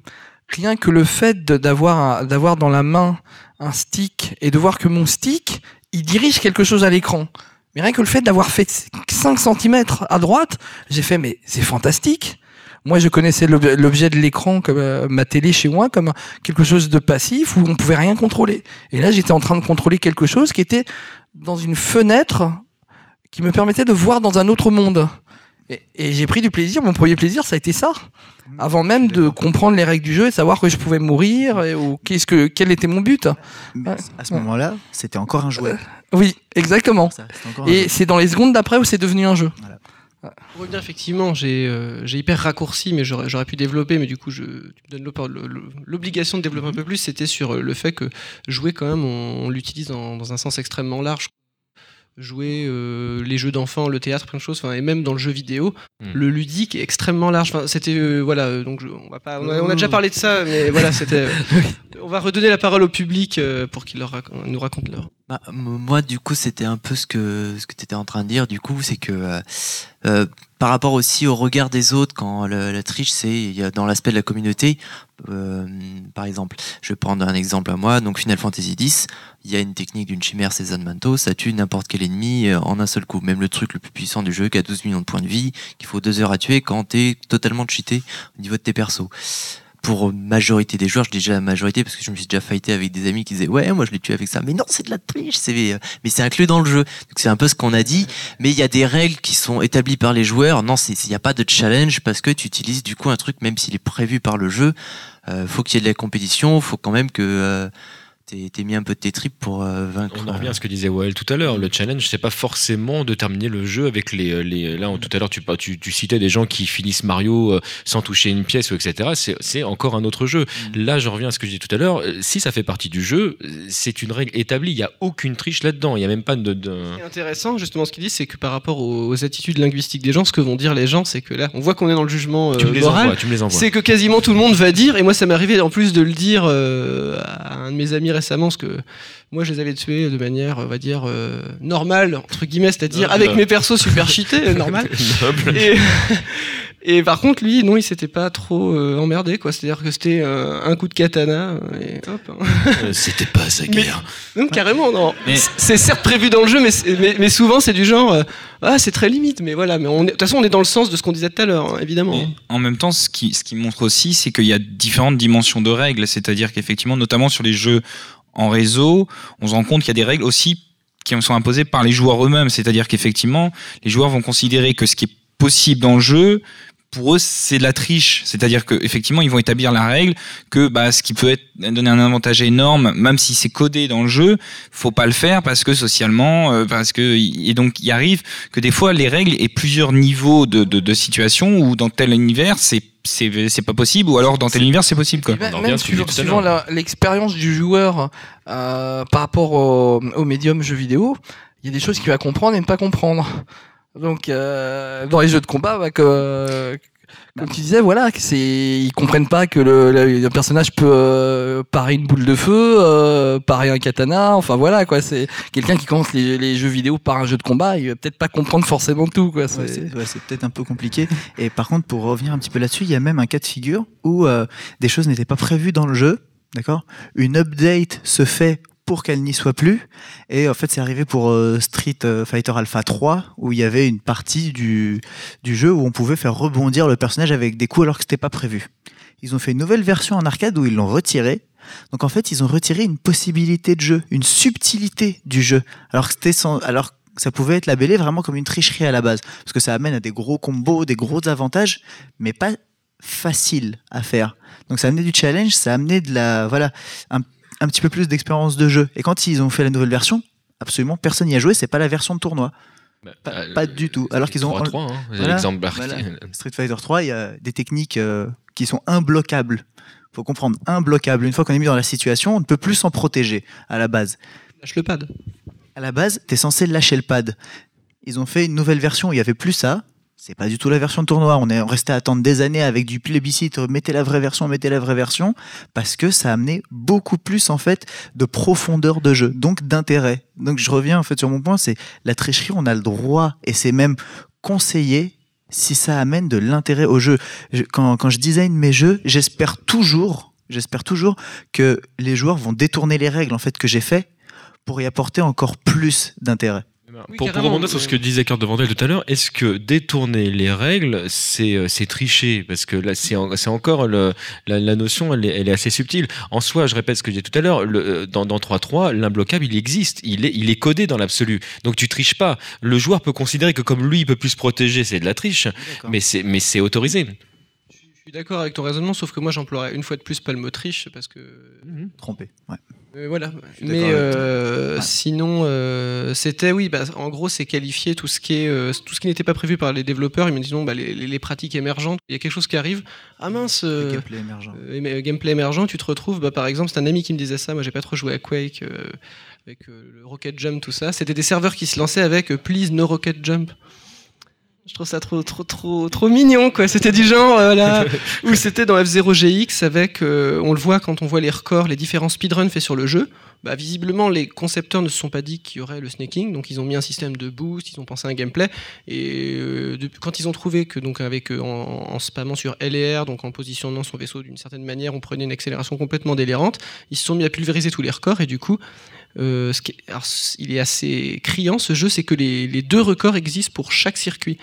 S4: rien que le fait d'avoir d'avoir dans la main un stick et de voir que mon stick il dirige quelque chose à l'écran. Mais rien que le fait d'avoir fait 5 cm à droite, j'ai fait, mais c'est fantastique. Moi, je connaissais l'objet de l'écran comme euh, ma télé chez moi comme quelque chose de passif où on pouvait rien contrôler. Et là, j'étais en train de contrôler quelque chose qui était dans une fenêtre qui me permettait de voir dans un autre monde. Et, j'ai pris du plaisir. Mon premier plaisir, ça a été ça. Avant même de comprendre les règles du jeu et savoir que je pouvais mourir ou qu'est-ce que quel était mon but.
S2: À ce moment-là, c'était encore un jouet.
S4: oui, exactement. et c'est dans les secondes d'après où c'est devenu un jeu.
S1: Pour revenir, effectivement, euh, j'ai hyper raccourci, mais j'aurais pu développer, mais du coup, je, tu me donnes l'obligation de développer un peu plus. C'était sur le fait que jouer, quand même, on, l'utilise dans, un sens extrêmement large jouer euh, les jeux d'enfants, le théâtre, plein de choses, et même dans le jeu vidéo, hmm. le ludique est extrêmement large. c'était euh, voilà, euh, donc on va pas, on a, déjà parlé de ça, mais voilà, c'était. on va redonner la parole au public pour qu'il nous raconte leur.
S8: Bah, moi, du coup, c'était un peu ce que ce que tu étais en train de dire. Du coup, c'est que par rapport aussi au regard des autres, quand la triche, c'est dans l'aspect de la communauté. Euh, par exemple, je vais prendre un exemple à moi. Donc Final Fantasy X, il y a une technique d'une chimère Manto, ça tue n'importe quel ennemi euh, en un seul coup. Même le truc le plus puissant du jeu qui a 12 millions de points de vie, qu'il faut deux heures à tuer quand t'es totalement cheaté au niveau de tes persos pour majorité des joueurs, je dis déjà la majorité parce que je me suis déjà fighté avec des amis qui disaient ouais moi je l'ai tué avec ça, mais non c'est de la triche, c'est mais c'est inclus dans le jeu. Donc c'est un peu ce qu'on a dit, mais il y a des règles qui sont établies par les joueurs. Non, il n'y a pas de challenge parce que tu utilises du coup un truc même s'il est prévu par le jeu, euh, faut qu'il y ait de la compétition, faut quand même que euh, t'es mis un peu de tes tripes pour euh, vaincre.
S3: On en revient à ce que disait Wael tout à l'heure. Le challenge, c'est pas forcément de terminer le jeu avec les. les là, tout à l'heure, tu, tu, tu, citais des gens qui finissent Mario euh, sans toucher une pièce, etc. C'est encore un autre jeu. Mm. Là, je reviens à ce que je disais tout à l'heure. Euh, si ça fait partie du jeu, c'est une règle établie. Il n'y a aucune triche là-dedans. Il n'y a même pas de. de...
S1: Ce qui est intéressant, justement, ce qu'il dit, c'est que par rapport aux, attitudes linguistiques des gens, ce que vont dire les gens, c'est que là, on voit qu'on est dans le jugement tu me moral. C'est que quasiment tout le monde va dire, et moi, ça m'est arrivé en plus de le dire à un de mes amis récemment, parce que moi, je les avais tués de manière, on va dire, euh, normale, entre guillemets, c'est-à-dire avec mes persos super cheatés, euh, normal. et, et, par contre, lui, non, il s'était pas trop euh, emmerdé, quoi. C'est-à-dire que c'était un coup de katana, et hop.
S3: Hein. c'était pas sa guerre.
S1: non, carrément, non. C'est certes prévu dans le jeu, mais, mais, souvent, c'est du genre, ah, c'est très limite, mais voilà. Mais de toute façon, on est dans le sens de ce qu'on disait tout à l'heure, hein, évidemment.
S5: en même temps, ce qui, ce qui montre aussi, c'est qu'il y a différentes dimensions de règles, c'est-à-dire qu'effectivement, notamment sur les jeux en réseau, on se rend compte qu'il y a des règles aussi qui sont imposées par les joueurs eux-mêmes. C'est-à-dire qu'effectivement, les joueurs vont considérer que ce qui est possible dans le jeu, pour eux, c'est de la triche. C'est-à-dire qu'effectivement, ils vont établir la règle que bah, ce qui peut être, donner un avantage énorme, même si c'est codé dans le jeu, faut pas le faire parce que socialement, euh, parce que et donc il arrive que des fois les règles aient plusieurs niveaux de, de, de situation où dans tel univers, c'est c'est pas possible ou alors dans tel univers c'est possible quoi.
S4: Même, suivant, l'expérience du joueur euh, par rapport au, au médium jeu vidéo, il y a des choses qu'il va comprendre et ne pas comprendre. Donc euh, dans les jeux de combat, bah, que, comme tu disais, voilà, c'est ils comprennent pas que le, personnage peut euh, parer une boule de feu, euh, parer un katana, enfin voilà quoi. C'est quelqu'un qui commence les, jeux vidéo par un jeu de combat, il va peut-être pas comprendre forcément tout quoi.
S2: C'est peut-être un peu compliqué. Et par contre, pour revenir un petit peu là-dessus, il y a même un cas de figure où euh, des choses n'étaient pas prévues dans le jeu. D'accord? Une update se fait pour qu'elle n'y soit plus. Et en fait, c'est arrivé pour euh, Street euh, Fighter Alpha 3, où il y avait une partie du, du jeu où on pouvait faire rebondir le personnage avec des coups alors que c'était pas prévu. Ils ont fait une nouvelle version en arcade où ils l'ont retiré. Donc en fait, ils ont retiré une possibilité de jeu, une subtilité du jeu, alors que c'était sans, alors ça pouvait être labellé vraiment comme une tricherie à la base, parce que ça amène à des gros combos, des gros avantages, mais pas facile à faire. Donc ça amenait du challenge, ça amenait de la voilà un un petit peu plus d'expérience de jeu. Et quand ils ont fait la nouvelle version, absolument personne n'y a joué, c'est pas la version de tournoi. Bah, pas, euh, du tout. Alors qu'ils ont.
S3: 3, hein, voilà,
S2: Street Fighter 3, il y a des techniques euh, qui sont imbloquables. faut comprendre, imbloquables. Une fois qu'on est mis dans la situation, on ne peut plus s'en protéger à la base.
S1: Lâche le pad.
S2: À la base, tu es censé lâcher le pad. Ils ont fait une nouvelle version où il n'y avait plus ça. C'est pas du tout la version tournoi. On est resté à attendre des années avec du plébiscite. Mettez la vraie version, mettez la vraie version, parce que ça a amené beaucoup plus en fait de profondeur de jeu, donc d'intérêt. Donc je reviens en fait sur mon point, c'est la tricherie. On a le droit et c'est même conseillé si ça amène de l'intérêt au jeu. quand, quand je design mes jeux, j'espère toujours, j'espère toujours que les joueurs vont détourner les règles en fait que j'ai fait pour y apporter encore plus d'intérêt
S3: pour, rebondir sur ce que disait Cœur de Vandel tout à l'heure, est-ce que détourner les règles, c'est euh, tricher? Parce que là, c'est encore le, la, notion, elle est, elle est, assez subtile. En soi, je répète ce que j'ai dit tout à l'heure, euh, dans, dans 3.3, l'imbloquable, il existe, il est, il est codé dans l'absolu. Donc tu triches pas. Le joueur peut considérer que comme lui, il peut plus se protéger, c'est de la triche, mais c'est autorisé.
S1: Je suis d'accord avec ton raisonnement, sauf que moi j'emploierais une fois de plus pas le mot triche parce que.
S2: Mhm. Trompé, ouais.
S1: Euh, voilà. Mais euh, sinon, euh, c'était oui. Bah, en gros, c'est qualifier tout ce qui est tout ce qui n'était pas prévu par les développeurs. Ils me disent non, bah, les, pratiques émergentes. Il y a quelque chose qui arrive. Ah mince.
S2: gameplay émergent.
S1: gameplay émergent. Tu te retrouves. Bah, par exemple, c'est un ami qui me disait ça. Moi, j'ai pas trop joué à Quake avec le Rocket Jump, tout ça. C'était des serveurs qui se lançaient avec Please no Rocket Jump. Je trouve ça trop, trop, trop, trop mignon, quoi. C'était du genre, voilà, où c'était dans F0GX avec, euh, on le voit quand on voit les records, les différents speedruns faits sur le jeu. Bah, visiblement, les concepteurs ne se sont pas dit qu'il y aurait le snaking, donc ils ont mis un système de boost, ils ont pensé à un gameplay. Et euh, quand ils ont trouvé que, donc, avec, euh, en, en, spammant sur L et R, donc en positionnant son vaisseau d'une certaine manière, on prenait une accélération complètement délirante, ils se sont mis à pulvériser tous les records, et du coup, euh, ce qui il est assez criant ce jeu, c'est que les, deux records existent pour chaque circuit.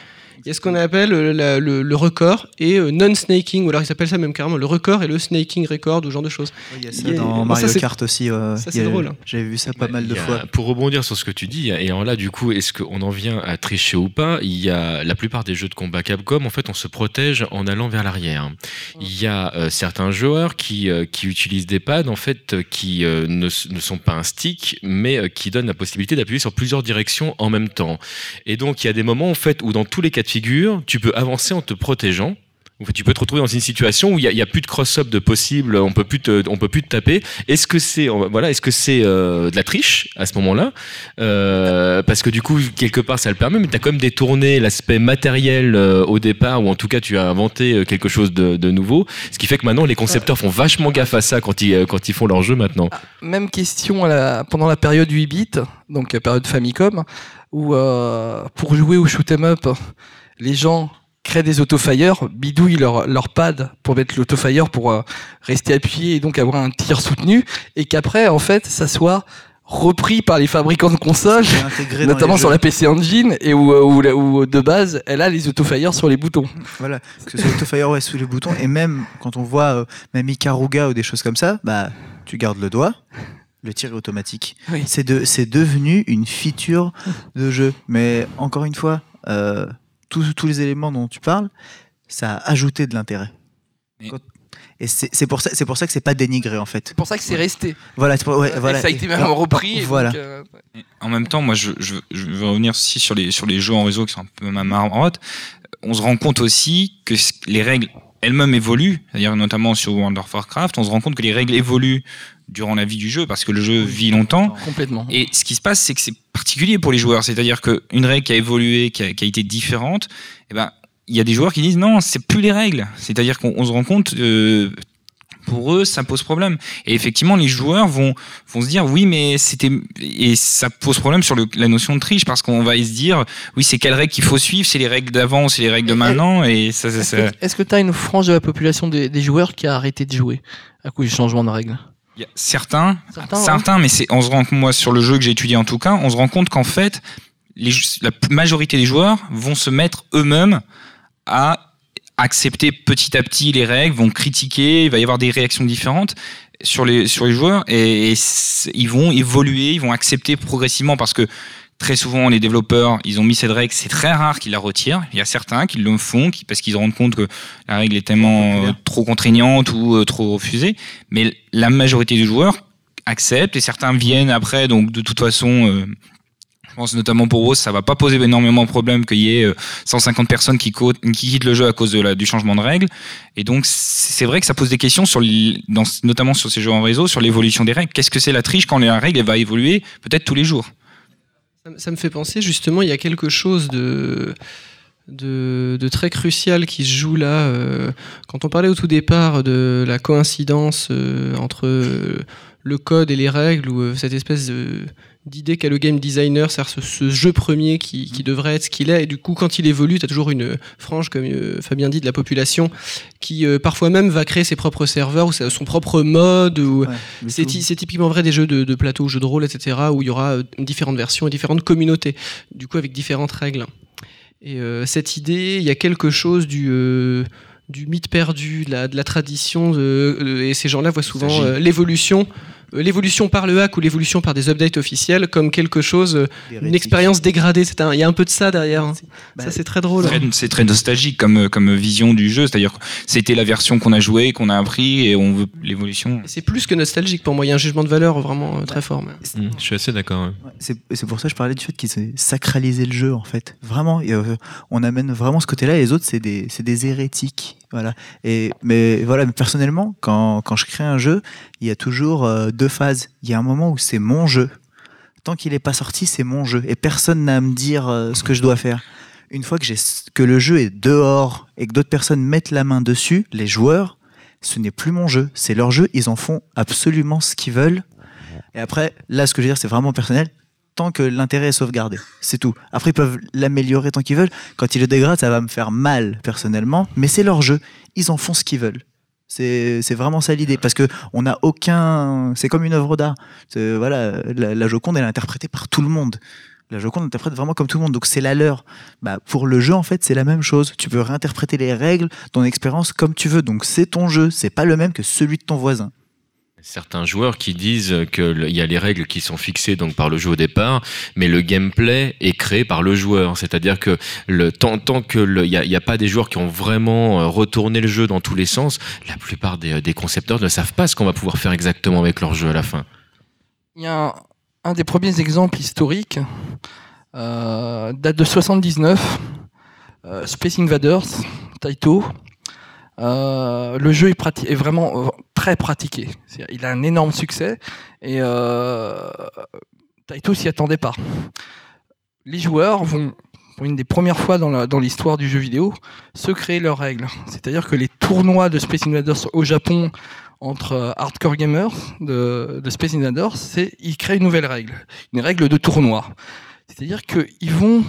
S1: Il y a ce qu'on appelle euh, le, record et euh, non-snaking, ou alors ils s'appellent ça même carrément le record et le snaking record, ou ce genre de choses.
S2: il y a ça dans Mario Kart aussi.
S1: ça c'est drôle.
S2: J'avais vu ça pas mal de fois.
S3: Pour rebondir sur ce que tu dis, et en là du coup, est-ce qu'on en vient à tricher ou pas? Il y a la plupart des jeux de combat Capcom, en fait, on se protège en allant vers l'arrière. Il y a euh, certains joueurs qui, qui utilisent des pads, en fait, qui ne, ne, sont pas un stick, mais qui donnent la possibilité d'appuyer sur plusieurs directions en même temps. Et donc, il y a des moments, en fait, où dans tous les cas tu peux avancer en te protégeant. Tu peux te retrouver dans une situation où il n'y a, plus de cross-up de possible, on peut plus on peut plus te taper. Est-ce que c'est voilà, est-ce que c'est euh, de la triche à ce moment-là? Euh, Parce que du coup, quelque part, ça le permet, mais tu as quand même détourné l'aspect matériel euh, au départ, ou en tout cas, tu as inventé quelque chose de, nouveau. Ce qui fait que maintenant, les concepteurs font vachement gaffe à ça quand ils, quand ils font leur jeu maintenant. Ah,
S4: même question pendant la période 8 bits, donc période Famicom, où pour jouer au shoot 'em up les gens créent des autofire, bidouillent leur, leur pad pour mettre l'autofire pour euh, rester appuyé et donc avoir un tir soutenu, et qu'après, en fait, ça soit repris par les fabricants de consoles, notamment sur la PC Engine, et où, euh, où, de base, elle a les autofire sur les boutons.
S2: Voilà, que ce soit autofire ouais, sous les boutons, et même quand on voit euh, même Ikaruga ou des choses comme ça, bah, tu gardes le doigt, le tir est automatique. C'est de, devenu une feature de jeu. Mais encore une fois, tous, les éléments dont tu parles, ça a ajouté de l'intérêt. Et c'est pour ça, c'est pour ça que c'est pas dénigré en fait.
S4: C'est pour ça que c'est resté.
S2: Voilà,
S4: voilà. ça a été même repris.
S2: Voilà.
S4: Euh,
S5: en même temps, moi, je, je, je, veux revenir aussi sur les sur les jeux en réseau qui sont un peu ma marotte. On se rend compte aussi que les règles elles-mêmes évoluent, c'est-à-dire notamment sur World of Warcraft, on se rend compte que les règles évoluent durant la vie du jeu parce que le jeu vit longtemps.
S4: Complètement.
S5: Et ce qui se passe, c'est que c'est particulier pour les joueurs, c'est-à-dire qu'une règle qui a évolué, qui a, qui a été différente, eh ben il y a des joueurs qui disent non, c'est plus les règles. C'est-à-dire qu'on se rend compte euh, pour eux, ça pose problème. Et effectivement, les joueurs vont, vont se dire, oui, mais c'était, et ça pose problème sur le, la notion de triche parce qu'on va se dire, oui, c'est quelles règles qu'il faut suivre, c'est les règles d'avant, c'est les règles de maintenant, et ça, ça,
S4: Est-ce que tu as une frange de la population des, des, joueurs qui a arrêté de jouer à cause du changement de règles?
S5: Il y a certains, certains, mais c'est, on se rend moi sur le jeu que j'ai étudié en tout cas, on se rend compte qu'en fait, les, la majorité des joueurs vont se mettre eux-mêmes à accepter petit à petit les règles, vont critiquer, il va y avoir des réactions différentes sur les, sur les joueurs et, ils vont évoluer, ils vont accepter progressivement parce que très souvent les développeurs, ils ont mis cette règle, c'est très rare qu'ils la retirent. Il y a certains qui le font parce qu'ils se rendent compte que la règle est tellement euh, trop contraignante ou euh, trop refusée, mais la majorité des joueurs acceptent et certains viennent après, donc de toute façon... Euh, pense notamment pour Rose, ça va pas poser énormément de problèmes qu'il y ait 150 euh, personnes qui, quittent le jeu à cause du changement de règles. Et donc, c'est vrai que ça pose des questions, sur notamment sur ces jeux en réseau, sur l'évolution des règles. Qu'est-ce que c'est la triche quand la règle va évoluer peut-être tous les jours?
S1: Ça, me fait penser, justement, il y a quelque chose de... De, très crucial qui se joue là. Euh, quand on parlait au tout départ de la coïncidence euh, entre le code et les règles, ou cette espèce de d'idées qu'a le game designer, c'est-à-dire ce, jeu premier qui, qui, devrait être ce qu'il est. Et du coup, quand il évolue, tu as toujours une frange, comme Fabien dit, de la population qui parfois même va créer ses propres serveurs ou son propre mode. Ou... c'est typiquement vrai des jeux de, de plateau, jeux de rôle, etc., où il y aura différentes versions et différentes communautés, du coup avec différentes règles. Et cette idée, il y a quelque chose du du mythe perdu, de la, de la tradition, et ces gens-là voient souvent euh, l'évolution euh, l'évolution par le hack ou l'évolution par des updates officiels comme quelque chose, euh, une expérience dégradée. Il y a un peu de ça derrière. Hein. ça, bah, c'est très drôle.
S5: C'est très nostalgique comme, comme vision du jeu. C'est-à-dire c'était la version qu'on a jouée, qu'on a appris et on veut l'évolution.
S1: C'est plus que nostalgique pour moi. Il y a un jugement de valeur vraiment euh, très fort.
S3: Mmh, je suis assez d'accord.
S2: C'est pour ça que je parlais du fait qu'ils aient sacralisé le jeu en fait. Vraiment, on amène vraiment ce côté-là. Les autres, c'est des, des hérétiques. Voilà. Et, mais voilà, personnellement, quand, quand je crée un jeu, il y a toujours euh, deux phases. Il y a un moment où c'est mon jeu. Tant qu'il n'est pas sorti, c'est mon jeu. Et personne n'a à me dire euh, ce que je dois faire. Une fois que, que le jeu est dehors et que d'autres personnes mettent la main dessus, les joueurs, ce n'est plus mon jeu. C'est leur jeu. Ils en font absolument ce qu'ils veulent. Et après, là, ce que je veux dire, c'est vraiment personnel tant que l'intérêt est sauvegardé. C'est tout. Après, ils peuvent l'améliorer tant qu'ils veulent. Quand ils le dégradent, ça va me faire mal personnellement, mais c'est leur jeu. Ils en font ce qu'ils veulent. C'est vraiment ça l'idée, parce que on n'a aucun. C'est comme une œuvre d'art. Voilà, la, Joconde, elle est interprétée par tout le monde. La Joconde interprète vraiment comme tout le monde, donc c'est la leur. Bah, pour le jeu, en fait, c'est la même chose. Tu peux réinterpréter les règles, ton expérience comme tu veux. Donc c'est ton jeu, c'est pas le même que celui de ton voisin
S3: certains joueurs qui disent qu'il y a les règles qui sont fixées donc par le jeu au départ, mais le gameplay est créé par le joueur. C'est-à-dire que tant, tant que il n'y a, pas des joueurs qui ont vraiment euh, retourné le jeu dans tous les sens, la plupart des, concepteurs ne savent pas ce qu'on va pouvoir faire exactement avec leur jeu à la fin.
S4: Il y a un, des premiers exemples historiques, euh, date de 79, euh, Space Invaders, Taito. Euh, le jeu est, vraiment euh, très pratiqué. Il a un énorme succès et euh, Taito s'y attendait pas. Les joueurs vont, pour une des premières fois dans l'histoire du jeu vidéo, se créer leurs règles. C'est-à-dire que les tournois de Space Invaders au Japon entre euh, hardcore gamers de, Space Invaders, ils créent une nouvelle règle, une règle de tournoi. C'est-à-dire qu'ils vont,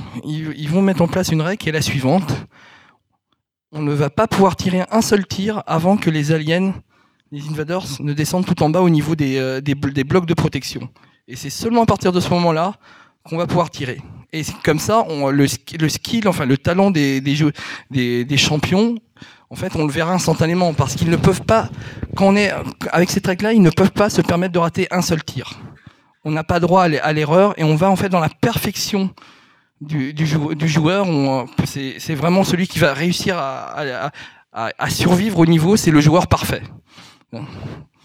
S4: vont mettre en place une règle qui est la suivante on ne va pas pouvoir tirer un seul tir avant que les aliens, les invaders, ne descendent tout en bas au niveau des, euh, blocs de protection. Et c'est seulement à partir de ce moment-là qu'on va pouvoir tirer. Et comme ça, le, skill, enfin le talent des, champions, en fait, on le verra instantanément parce qu'ils ne peuvent pas, quand on est avec ces règles-là, ils ne peuvent pas se permettre de rater un seul tir. On n'a pas droit à l'erreur et on va en fait dans la perfection du, du, joueur. C'est vraiment celui qui va réussir à, survivre au niveau, c'est le joueur parfait.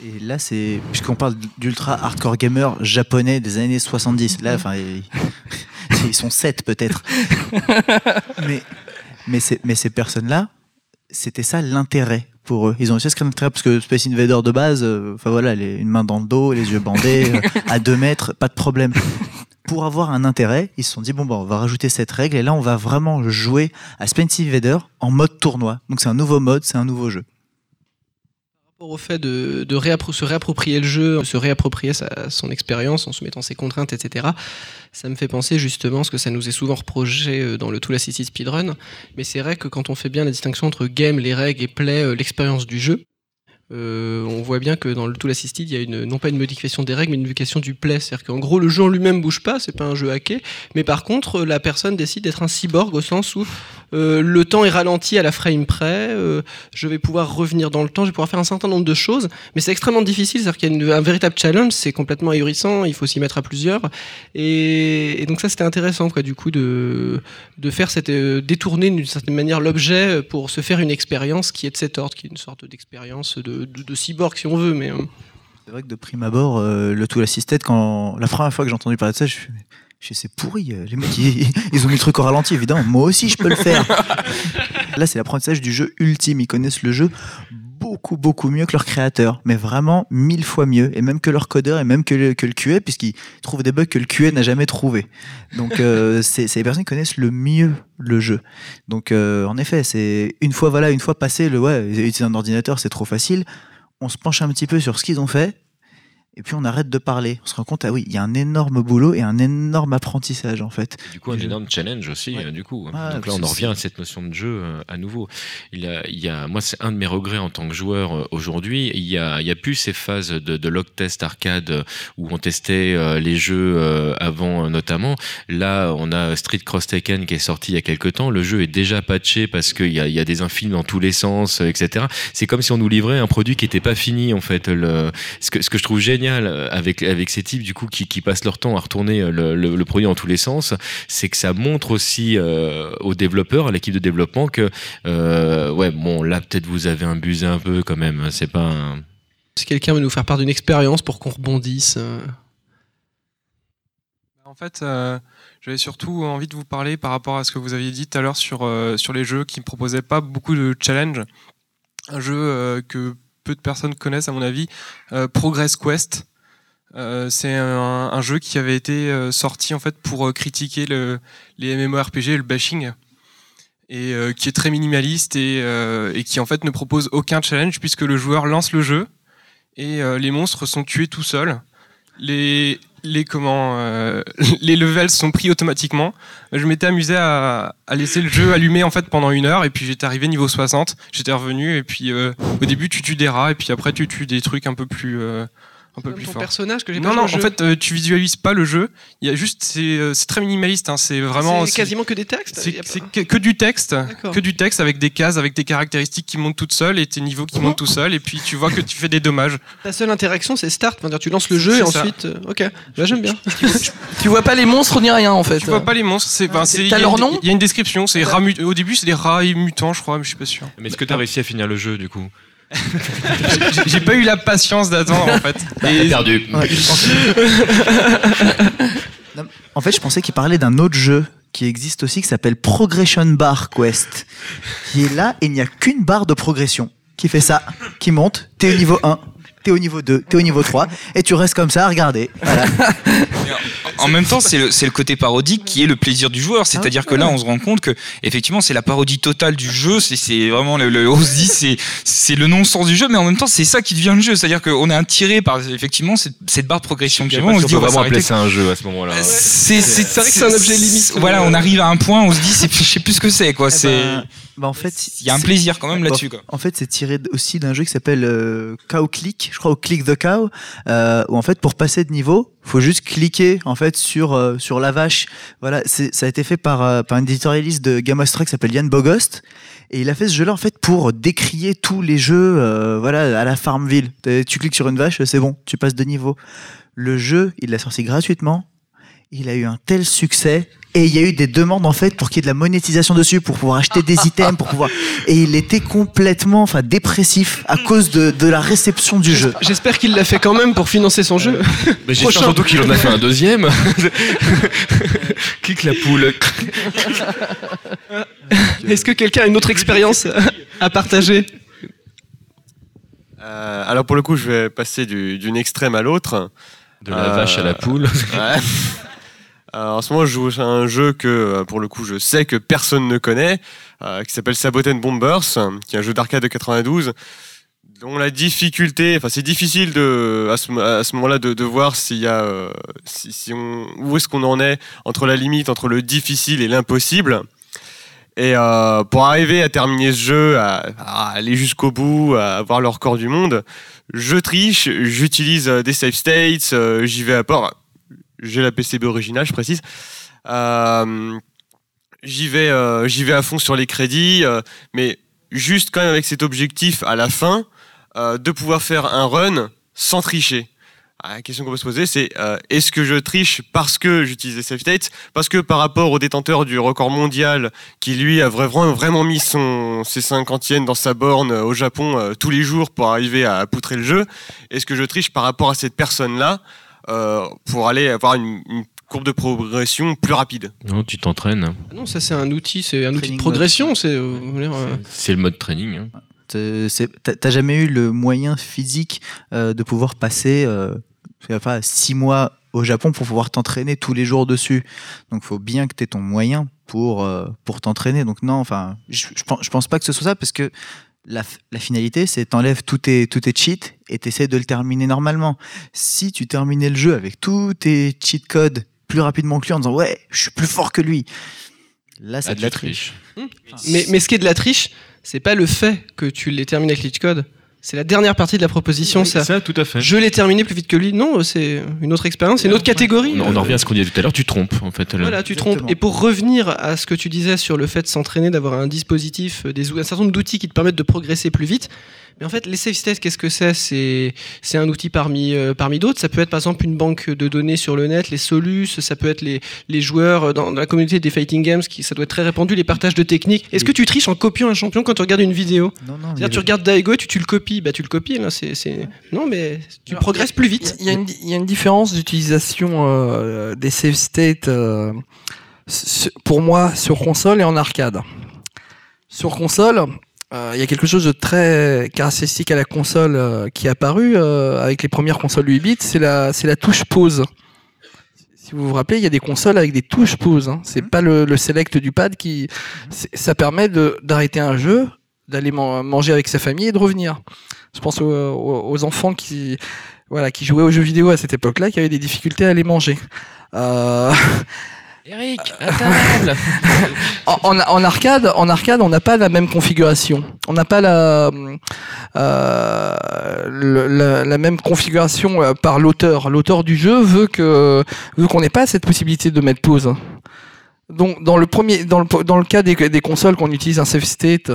S2: Et là, c'est puisqu'on parle d'ultra hardcore gamer japonais des années 70. Là, enfin, ils, sont sept peut-être. mais mais, mais ces personnes-là, c'était ça l'intérêt pour eux. Ils ont aussi ce intérêt parce que Space Invader de base, euh, enfin voilà, les, une main dans le dos, les yeux bandés, euh, à deux mètres, pas de problème pour avoir un intérêt, ils se sont dit bon bah on va rajouter cette règle et là on va vraiment jouer à Space Invader en mode tournoi. Donc c'est un nouveau mode, c'est un nouveau jeu.
S1: Au fait de, se réapproprier le jeu, se réapproprier son expérience en se mettant ses contraintes, etc. Ça me fait penser justement ce que ça nous est souvent reproché euh, dans le Tool Assisted Speedrun. Mais c'est vrai que quand on fait bien la distinction entre game, les règles et play, euh, l'expérience du jeu, euh, on voit bien que dans le Tool Assisted, il y a une, non pas une modification des règles, mais une modification du play. C'est-à-dire qu'en gros, le jeu en lui-même bouge pas, c'est pas un jeu hacké, mais par contre, la personne décide d'être un cyborg au sens où euh, le temps est ralenti à la frame près, euh, je vais pouvoir revenir dans le temps, je vais pouvoir faire un certain nombre de choses, mais c'est extrêmement difficile, c'est-à-dire qu'il y a un véritable challenge, c'est complètement ahurissant, il faut s'y mettre à plusieurs, et, donc ça c'était intéressant, quoi, du coup, de, faire cette, détourner d'une certaine manière l'objet pour se faire une expérience qui est de cet ordre, qui est une sorte d'expérience de cyborg si on veut. Mais euh.
S2: c'est vrai que de prime abord, euh, le Tool Assisted, quand la première fois que j'ai entendu parler de ça, je suis c'est pourri, euh, les mecs ils, ont mis le truc au ralenti évidemment, moi aussi je peux le faire. Là c'est l'apprentissage du jeu ultime, ils connaissent le jeu beaucoup beaucoup mieux que leur créateur, mais vraiment mille fois mieux, et même que leur codeur et même que le, que le QA, puisqu'ils trouvent des bugs que le QA n'a jamais trouvé. Donc c'est les personnes qui connaissent le mieux le jeu. Donc euh, en effet, c'est une fois voilà, une fois passé le ouais, utiliser un ordinateur, c'est trop facile. On se penche un petit peu sur ce qu'ils ont fait. Et puis on arrête de parler. On se rend compte, ah oui, il y a un énorme boulot et un énorme apprentissage en fait.
S3: du coup, un énorme challenge aussi,
S2: Ouais.
S3: euh, du coup.
S2: Ah,
S3: Donc là, on en revient à cette notion de jeu euh, à nouveau. Il y a, il y a, moi, c'est un de mes regrets en tant que joueur euh, aujourd'hui. Il y a, il y a plus ces phases de, de log test arcade où on testait euh, les jeux avant, notamment. Là, on a Street Cross Taken qui est sorti il y a quelques temps. Le jeu est déjà patché parce qu'il y a, il y a des infiles dans tous les sens, etc. C'est comme si on nous livrait un produit qui n'était pas fini, en fait. Le, ce, que, ce que je trouve génial euh, avec, avec ces types, du coup, qui, qui passent leur temps à retourner euh, le, le- le produit dans tous les sens, c'est que ça montre aussi euh, aux développeurs, à l'équipe de développement, que, euh, ouais, bon, là, peut-être vous avez abusé un peu quand même. C'est pas un...
S1: Si quelqu'un veut nous faire part d'une expérience pour qu'on rebondisse.
S9: En fait, euh, j'avais surtout envie de vous parler par rapport à ce que vous aviez dit tout à l'heure sur, euh, sur les jeux qui ne proposaient pas beaucoup de challenge. Un jeu euh, que peu de personnes connaissent, à mon avis, euh, Progress Quest. Euh, c'est un, jeu qui avait été euh, sorti en fait pour critiquer le, les MMORPG et le bashing et qui est très minimaliste et, qui en fait ne propose aucun challenge puisque le joueur lance le jeu et les monstres sont tués tout seuls. Les, comment, euh, les levels sont pris automatiquement. Je m'étais amusé à, à laisser le jeu allumé en fait pendant une heure et puis j'étais arrivé niveau 60. J'étais revenu et puis euh, au début tu tues des rats et puis après tu tues des trucs un peu plus, euh, un peu plus
S1: ton
S9: forts.
S1: personnage que j'ai
S9: Non,
S1: pas
S9: non, en
S1: jeu.
S9: fait, euh, tu visualises pas le jeu. Il y a juste, c'est euh, c'est très minimaliste. hein, C'est vraiment.
S1: c'est quasiment que des textes.
S9: C'est
S1: pas-
S9: que, que du texte,
S1: D'accord.
S9: que du texte avec des cases, avec des caractéristiques qui montent toutes seules et tes niveaux qui montent tout seuls. Et puis tu vois que tu fais des dommages.
S1: Ta seule interaction, c'est start. Enfin, tu lances le jeu et ensuite. euh, ok, Là, j'aime bien.
S4: Tu vois pas les monstres ni rien en fait.
S9: Tu vois pas les monstres. C'est, ben, c'est- il y
S4: T'as
S9: a
S4: leur
S9: une-
S4: nom
S9: Il y a une description. C'est Au début, c'est des rats mutants, je crois, mais je suis pas sûr.
S3: Mais est-ce que tu as réussi à finir le jeu, du coup?
S9: J'ai- pas eu la patience d'attendre en fait. Et-
S3: Perdu.
S2: Ouais, Non, en fait, je pensais qu'il parlait d'un autre jeu qui existe aussi qui s'appelle Progression Bar Quest, qui est là et il n'y a qu'une barre de progression qui fait ça, qui monte. T'es au niveau 1, t'es au niveau 2, t'es au niveau 3 et tu restes comme ça à regarder. Voilà.
S5: En même temps, c'est le, c'est le côté parodique qui est le plaisir du joueur. C'est-à-dire que là, on se rend compte que effectivement, c'est la parodie totale du jeu. C'est, c'est vraiment le, le- on se dit, c'est, c'est le non-sens du jeu, mais en même temps, c'est ça qui devient le jeu. C'est-à-dire qu'on est attiré par effectivement cette, cette barre de progression qui est on se dit, on va
S3: vraiment appeler ça un jeu à ce moment-là.
S5: C'est, c'est,
S1: C'est vrai que c'est un objet limite.
S5: Voilà, on arrive à un point où on se dit, c'est, je sais plus ce que c'est, quoi.
S2: Eh
S5: C'est,
S2: ben, bah, en fait,
S5: il y a un plaisir quand même
S2: Bon,
S5: là-dessus.
S2: En fait, c'est tiré aussi d'un jeu qui s'appelle euh, Cow Click, je crois, au Click the Cow, euh, où en fait, pour passer de niveau, faut juste cliquer en fait sur euh, sur la vache. Voilà, c'est ça a été fait par euh, par un éditorialiste de Thrones qui s'appelle Yann Bogost, et il a fait ce jeu-là en fait pour décrier tous les jeux, euh, voilà, à la Farmville. Tu cliques sur une vache, c'est bon, tu passes de niveau. Le jeu, il l'a sorti gratuitement. Il a eu un tel succès. Et il y a eu des demandes en fait pour qu'il y ait de la monétisation dessus, pour pouvoir acheter des items, pour pouvoir. Et il était complètement, enfin, dépressif à cause de, de la réception du jeu.
S1: J'espère qu'il l'a fait quand même pour financer son jeu.
S3: Mais j'espère surtout qu'il en a fait un deuxième. Clique la poule.
S1: Est-ce que quelqu'un a une autre expérience à partager
S10: Euh, alors pour le coup, je vais passer du- d'une extrême à l'autre.
S3: De la
S10: Euh,
S3: vache à la poule.
S10: Ouais. Alors, en ce moment, je joue à un jeu que, euh, pour le coup, je sais que personne ne connaît, euh, qui s'appelle Saboten Bombers, qui est un jeu d'arcade de 92, dont la difficulté, enfin, c'est difficile de, à ce, moment-là de, voir s'il y a, euh, où est-ce qu'on en est entre la limite entre le difficile et l'impossible. Et euh, pour arriver à terminer ce jeu, à, aller jusqu'au bout, à avoir le record du monde, je triche, j'utilise euh, des save states, euh, j'y vais à port. J'ai la PCB originale, je précise. Euh, j'y vais, euh, j'y vais à fond sur les crédits, euh, mais juste quand même avec cet objectif à la fin de pouvoir faire un run sans tricher. Ah, La question qu'on peut se poser, c'est est-ce que je triche parce que j'utilise save states, parce que par rapport au détenteur du record mondial qui lui a vraiment, vraiment mis ses 50 yens dans sa borne au Japon tous les jours pour arriver à poutrer le jeu, est-ce que je triche par rapport à cette personne-là? Pour aller avoir une, une courbe de progression plus rapide
S3: Non, tu t'entraînes.
S1: Ah Non, ça c'est un outil, c'est un outil de
S2: Training
S1: progression. C'est euh, euh,
S3: C'est le mode training. hein.
S2: T'as jamais eu le moyen physique euh, de pouvoir passer euh, pas, six mois au Japon pour pouvoir t'entraîner tous les jours dessus. Donc, faut bien que tu aies ton moyen pour, euh, pour t'entraîner. Donc, non, enfin, je, je, pense, je pense pas que ce soit ça parce que la, la finalité, c'est t'enlèves tous tes, tous tes cheats et t'essaies de le terminer normalement. Si tu terminais le jeu avec tous tes cheat codes plus rapidement que lui en disant ouais, je suis plus fort que lui, là, c'est
S3: Ah,
S2: de la triche.
S1: Mais, mais ce qui est de la triche, c'est pas le fait que tu l'aies terminé avec Glitch Code. C'est la dernière partie de la proposition, ça.
S3: Ça, tout à fait.
S1: Je l'ai terminé plus vite que lui. Non, c'est une autre expérience, c'est une autre catégorie.
S3: On, on en revient à ce qu'on disait tout à l'heure, tu trompes en fait. là.
S1: Voilà, tu
S2: Exactement.
S1: trompes. Et pour revenir à ce que tu disais sur le fait de s'entraîner, d'avoir un dispositif, euh, des, un certain nombre d'outils qui te permettent de progresser plus vite. Mais en fait, les safe states, qu'est-ce que c'est? C'est c'est un outil parmi, euh, parmi d'autres. Ça peut être par exemple une banque de données sur le net, les solus, ça peut être les, les joueurs euh, dans, dans la communauté des fighting games, qui, ça doit être très répandu, les partages de techniques. Est-ce que tu triches en copiant un champion quand tu regardes une vidéo?
S2: Non, non, y
S1: C'est-à-dire,
S2: a
S1: tu regardes Daigo, tu, tu le copies, bah tu le copies. Là, c'est, c'est... Non, mais tu
S4: Alors,
S1: progresses plus vite.
S4: Il y, a une- il y a une différence d'utilisation euh, des save states euh, pour moi sur console et en arcade. Sur console, il y a quelque chose de très caractéristique à la console euh, qui est apparu euh, avec les premières consoles 8 bits, c'est la, c'est la touche pause. Si vous vous rappelez, il y a des consoles avec des touches pause. Hein. C'est pas le, le select du pad qui. c'est- Ça permet de- d'arrêter un jeu, d'aller man- manger avec sa famille et de revenir. Je pense aux, aux- aux enfants qui, voilà, qui jouaient aux jeux vidéo à cette époque-là, qui avaient des difficultés à aller manger. Euh,
S3: Eric,
S4: en, arcade, en arcade, on n'a pas la même configuration. On n'a pas la, euh, la, même configuration euh, par l'auteur. L'auteur du jeu veut que veut qu'on n'ait pas cette possibilité de mettre pause. Donc dans le premier, dans le, dans le cas des, consoles qu'on utilise un save state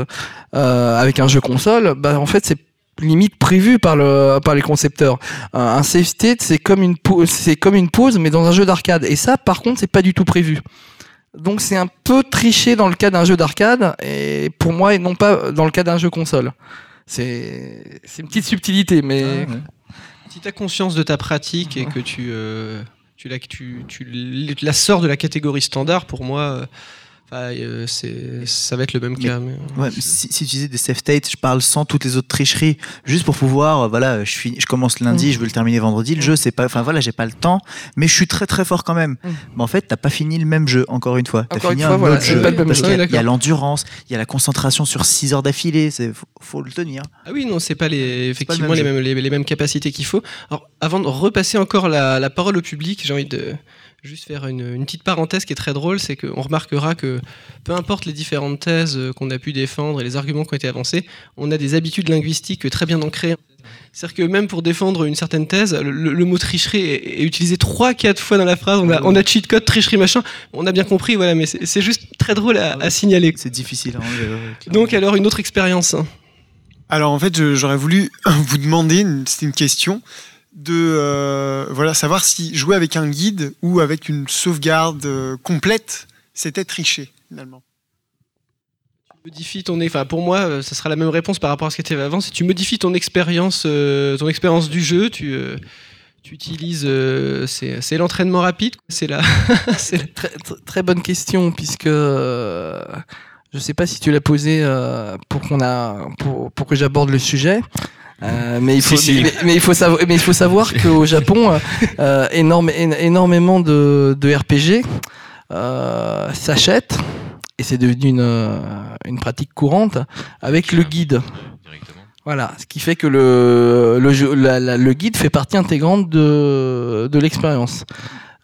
S4: euh, avec un jeu console, bah en fait c'est limite prévu par le par les concepteurs. Un save state c'est comme une c'est comme une pause mais dans un jeu d'arcade. Et ça par contre c'est pas du tout prévu. Donc c'est un peu triché dans le cas d'un jeu d'arcade et pour moi et non pas dans le cas d'un jeu console. C'est c'est une petite subtilité mais.
S1: Si tu as conscience de ta pratique et que tu, euh, tu, la, tu, tu la sors de la catégorie standard, pour moi, euh, enfin, euh, ça va être le même
S2: Mais-
S1: cas. mais-
S2: Ouais, mais si, si tu disais des safe states, je parle sans toutes les autres tricheries, juste pour pouvoir, euh, voilà, je, finis, je commence lundi,
S4: Mm.
S2: je veux le terminer vendredi, le jeu, c'est pas, enfin voilà, j'ai pas le temps, mais je suis très très fort quand même.
S4: Mm.
S2: Mais en fait, t'as pas fini le même jeu, encore une fois. T'as
S4: Encore
S2: fini
S4: une fois,
S2: un
S4: voilà,
S2: autre jeu.
S4: pas le même
S2: parce
S4: jeu.
S2: qu'il y a-
S1: Ouais,
S2: il y a
S1: d'accord.
S2: l'endurance, il y a la concentration sur 6 heures d'affilée, c'est, faut, faut le tenir.
S1: Ah oui, non, c'est pas les, effectivement
S2: même
S1: les, mêmes, les, les mêmes capacités qu'il faut. Alors, avant de repasser encore la, la parole au public, j'ai envie de juste faire une, une petite parenthèse qui est très drôle, c'est qu'on remarquera que peu importe les différentes thèses euh, qu'on a pu défendre et les arguments qui ont été avancés, on a des habitudes linguistiques très bien ancrées. C'est-à-dire que même pour défendre une certaine thèse, le, mot tricherie est, est utilisé trois, quatre fois dans la phrase. On a, on a cheat code, tricherie, machin. On a bien compris, voilà, mais c'est c'est juste très drôle à, à signaler.
S2: C'est difficile clairement.
S1: Donc alors une autre expérience. hein.
S11: Alors en fait, j'aurais voulu vous demander, c'était une question, de euh, voilà, savoir si jouer avec un guide ou avec une sauvegarde euh, complète, c'était tricher finalement.
S1: modifies ton, enfin pour moi, euh, ça sera la même réponse par rapport à ce que tu avais avant. Si tu modifies ton expérience, euh, ton expérience du jeu, tu, euh, tu utilises, euh, c'est c'est l'entraînement rapide, c'est la, c'est la-
S4: très, très- bonne question puisque euh, je sais pas si tu l'as posé euh, pour qu'on a pour, pour que j'aborde le sujet. Euh, mais il faut
S3: Si, si.
S4: Mais, mais il faut savoir mais il faut savoir qu'au Japon euh, euh, énorme, éno- énormément de, de RPG euh, s'achètent et c'est devenu une, euh, une pratique courante avec le guide. Voilà, ce qui fait que le, le, jeu- la- la- le guide fait partie intégrante de, de l'expérience.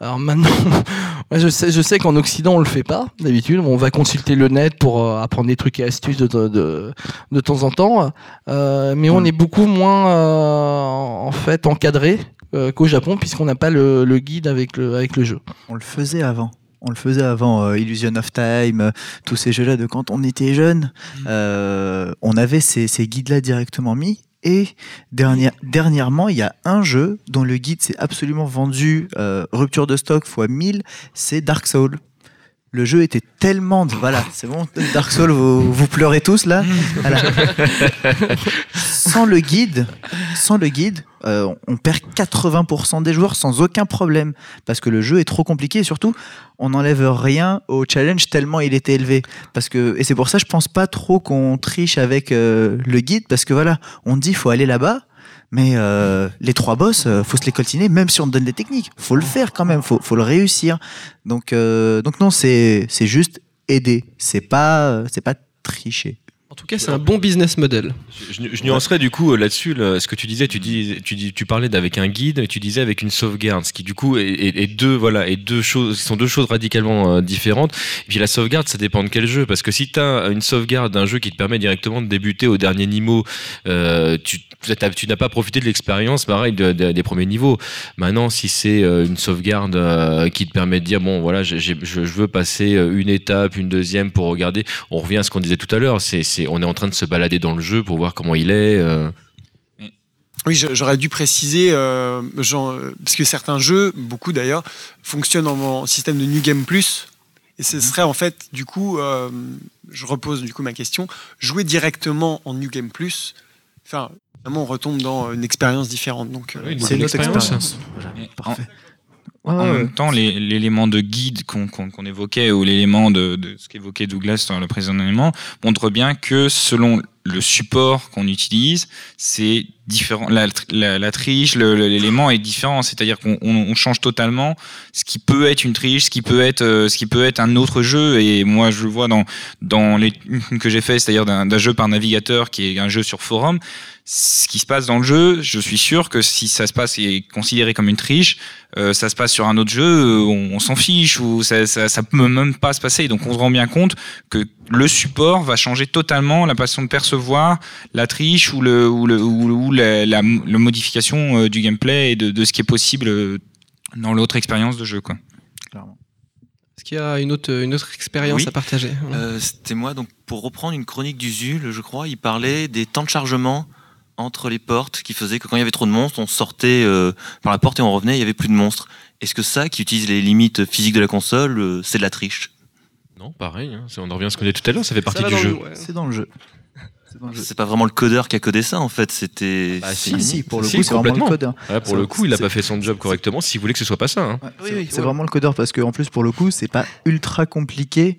S4: Alors maintenant, je sais, je sais qu'en Occident on le fait pas d'habitude. On va consulter le net pour euh, apprendre des trucs et astuces de, de, de, de temps en temps, Euh, mais on est beaucoup moins euh, en fait encadré euh, qu'au Japon puisqu'on n'a pas le, le guide avec le, avec le jeu.
S2: On le faisait avant. On le faisait avant, euh, Illusion of Time, euh, tous ces jeux-là de quand on était jeune. euh, on avait ces, ces guides-là directement mis. Et dernière- dernièrement, il y a un jeu dont le guide s'est absolument vendu euh, rupture de stock x 1000, c'est Dark Souls. Le jeu était tellement... de- Voilà, c'est bon, Dark Souls, vous, vous pleurez tous là. Voilà. Sans le guide, sans le guide, euh, on perd 80% des joueurs sans aucun problème. Parce que le jeu est trop compliqué et surtout on n'enlève rien au challenge tellement il était élevé. Parce que et c'est pour ça je pense pas trop qu'on triche avec euh, le guide. Parce que voilà on dit faut aller là-bas mais euh, les trois boss euh, faut se les coltiner même si on donne des techniques. Faut le faire quand même. Faut, faut le réussir. Donc euh, non c'est juste aider. C'est pas c'est pas tricher
S1: En tout cas, c'est un bon business model.
S3: Je, je nuancerais du coup euh, là-dessus là, ce que tu disais. Tu dis, tu dis, tu parlais d'avec un guide, et tu disais avec une sauvegarde, ce qui du coup est, est- est deux voilà, est deux choses, sont deux choses radicalement euh, différentes. Et puis la sauvegarde, ça dépend de quel jeu, parce que si tu as une sauvegarde d'un jeu qui te permet directement de débuter au dernier niveau, euh, tu n'as pas profité de l'expérience, pareil, de- de- des premiers niveaux. Maintenant, si c'est une sauvegarde euh, qui te permet de dire bon, voilà, je, je veux passer une étape, une deuxième pour regarder. On revient à ce qu'on disait tout à l'heure. C'est, c'est, on est en train de se balader dans le jeu pour voir comment il est. euh.
S11: Oui, j'aurais dû préciser, euh, genre, euh, parce que certains jeux, beaucoup d'ailleurs, fonctionnent en, en système de New Game Plus. Et ce serait en fait, du coup, euh, je repose du coup ma question, jouer directement en New Game Plus, enfin, vraiment on retombe dans une expérience différente. Donc, euh,
S3: Oui,
S11: voilà.
S2: C'est une autre
S3: expérience.
S2: expérience.
S5: Mais
S2: Parfait.
S5: En, même temps, l'élément de guide qu'on évoquait ou l'élément de, de ce qu'évoquait Douglas dans le précédent élément montre bien que selon le support qu'on utilise, c'est différent. La, la- la triche, l'élément est différent. C'est-à-dire qu'on on- on change totalement ce qui peut être une triche, ce qui peut être, euh, ce qui peut être un autre jeu. Et moi, je le vois dans dans les que j'ai fait, c'est-à-dire d'un jeu par navigateur qui est un jeu sur forum. Ce qui se passe dans le jeu, je suis sûr que si ça se passe et est considéré comme une triche, euh, ça se passe sur un autre jeu, euh, on, on s'en fiche ou ça, ça, ça peut même pas se passer. Donc on se rend bien compte que le support va changer totalement la façon de percevoir la triche ou le ou le ou, ou la, la- la modification euh, du gameplay et de, de ce qui est possible dans l'autre expérience de jeu quoi.
S2: Clairement.
S1: Est-ce qu'il y a une autre, une autre expérience
S8: Oui.
S1: à partager?
S8: Euh, C'était moi, donc pour reprendre une chronique d'Usul, je crois, il parlait des temps de chargement entre les portes qui faisait que quand il y avait trop de monstres, on sortait euh, par la porte et on revenait, il y avait plus de monstres. Est-ce que ça, qui utilise les limites physiques de la console, euh, c'est de la triche?
S3: Non, pareil. hein, c'est- on en revient à ce qu'on disait tout à l'heure. Ça fait partie du jeu.
S2: C'est dans le jeu. C'est
S8: pas vraiment le codeur qui a codé ça en fait, c'était.
S3: Bah,
S8: c'est
S3: si,
S2: Si, pour le
S3: Si,
S2: coup, c'est vraiment
S3: complètement.
S2: le codeur.
S3: Ouais, pour le coup, il a pas fait son job correctement. S'il voulait que ce soit pas ça. hein.
S2: Ouais,
S1: Oui, oui,
S2: c'est
S1: ouais.
S2: vraiment le codeur parce qu'en plus pour le coup c'est pas ultra compliqué,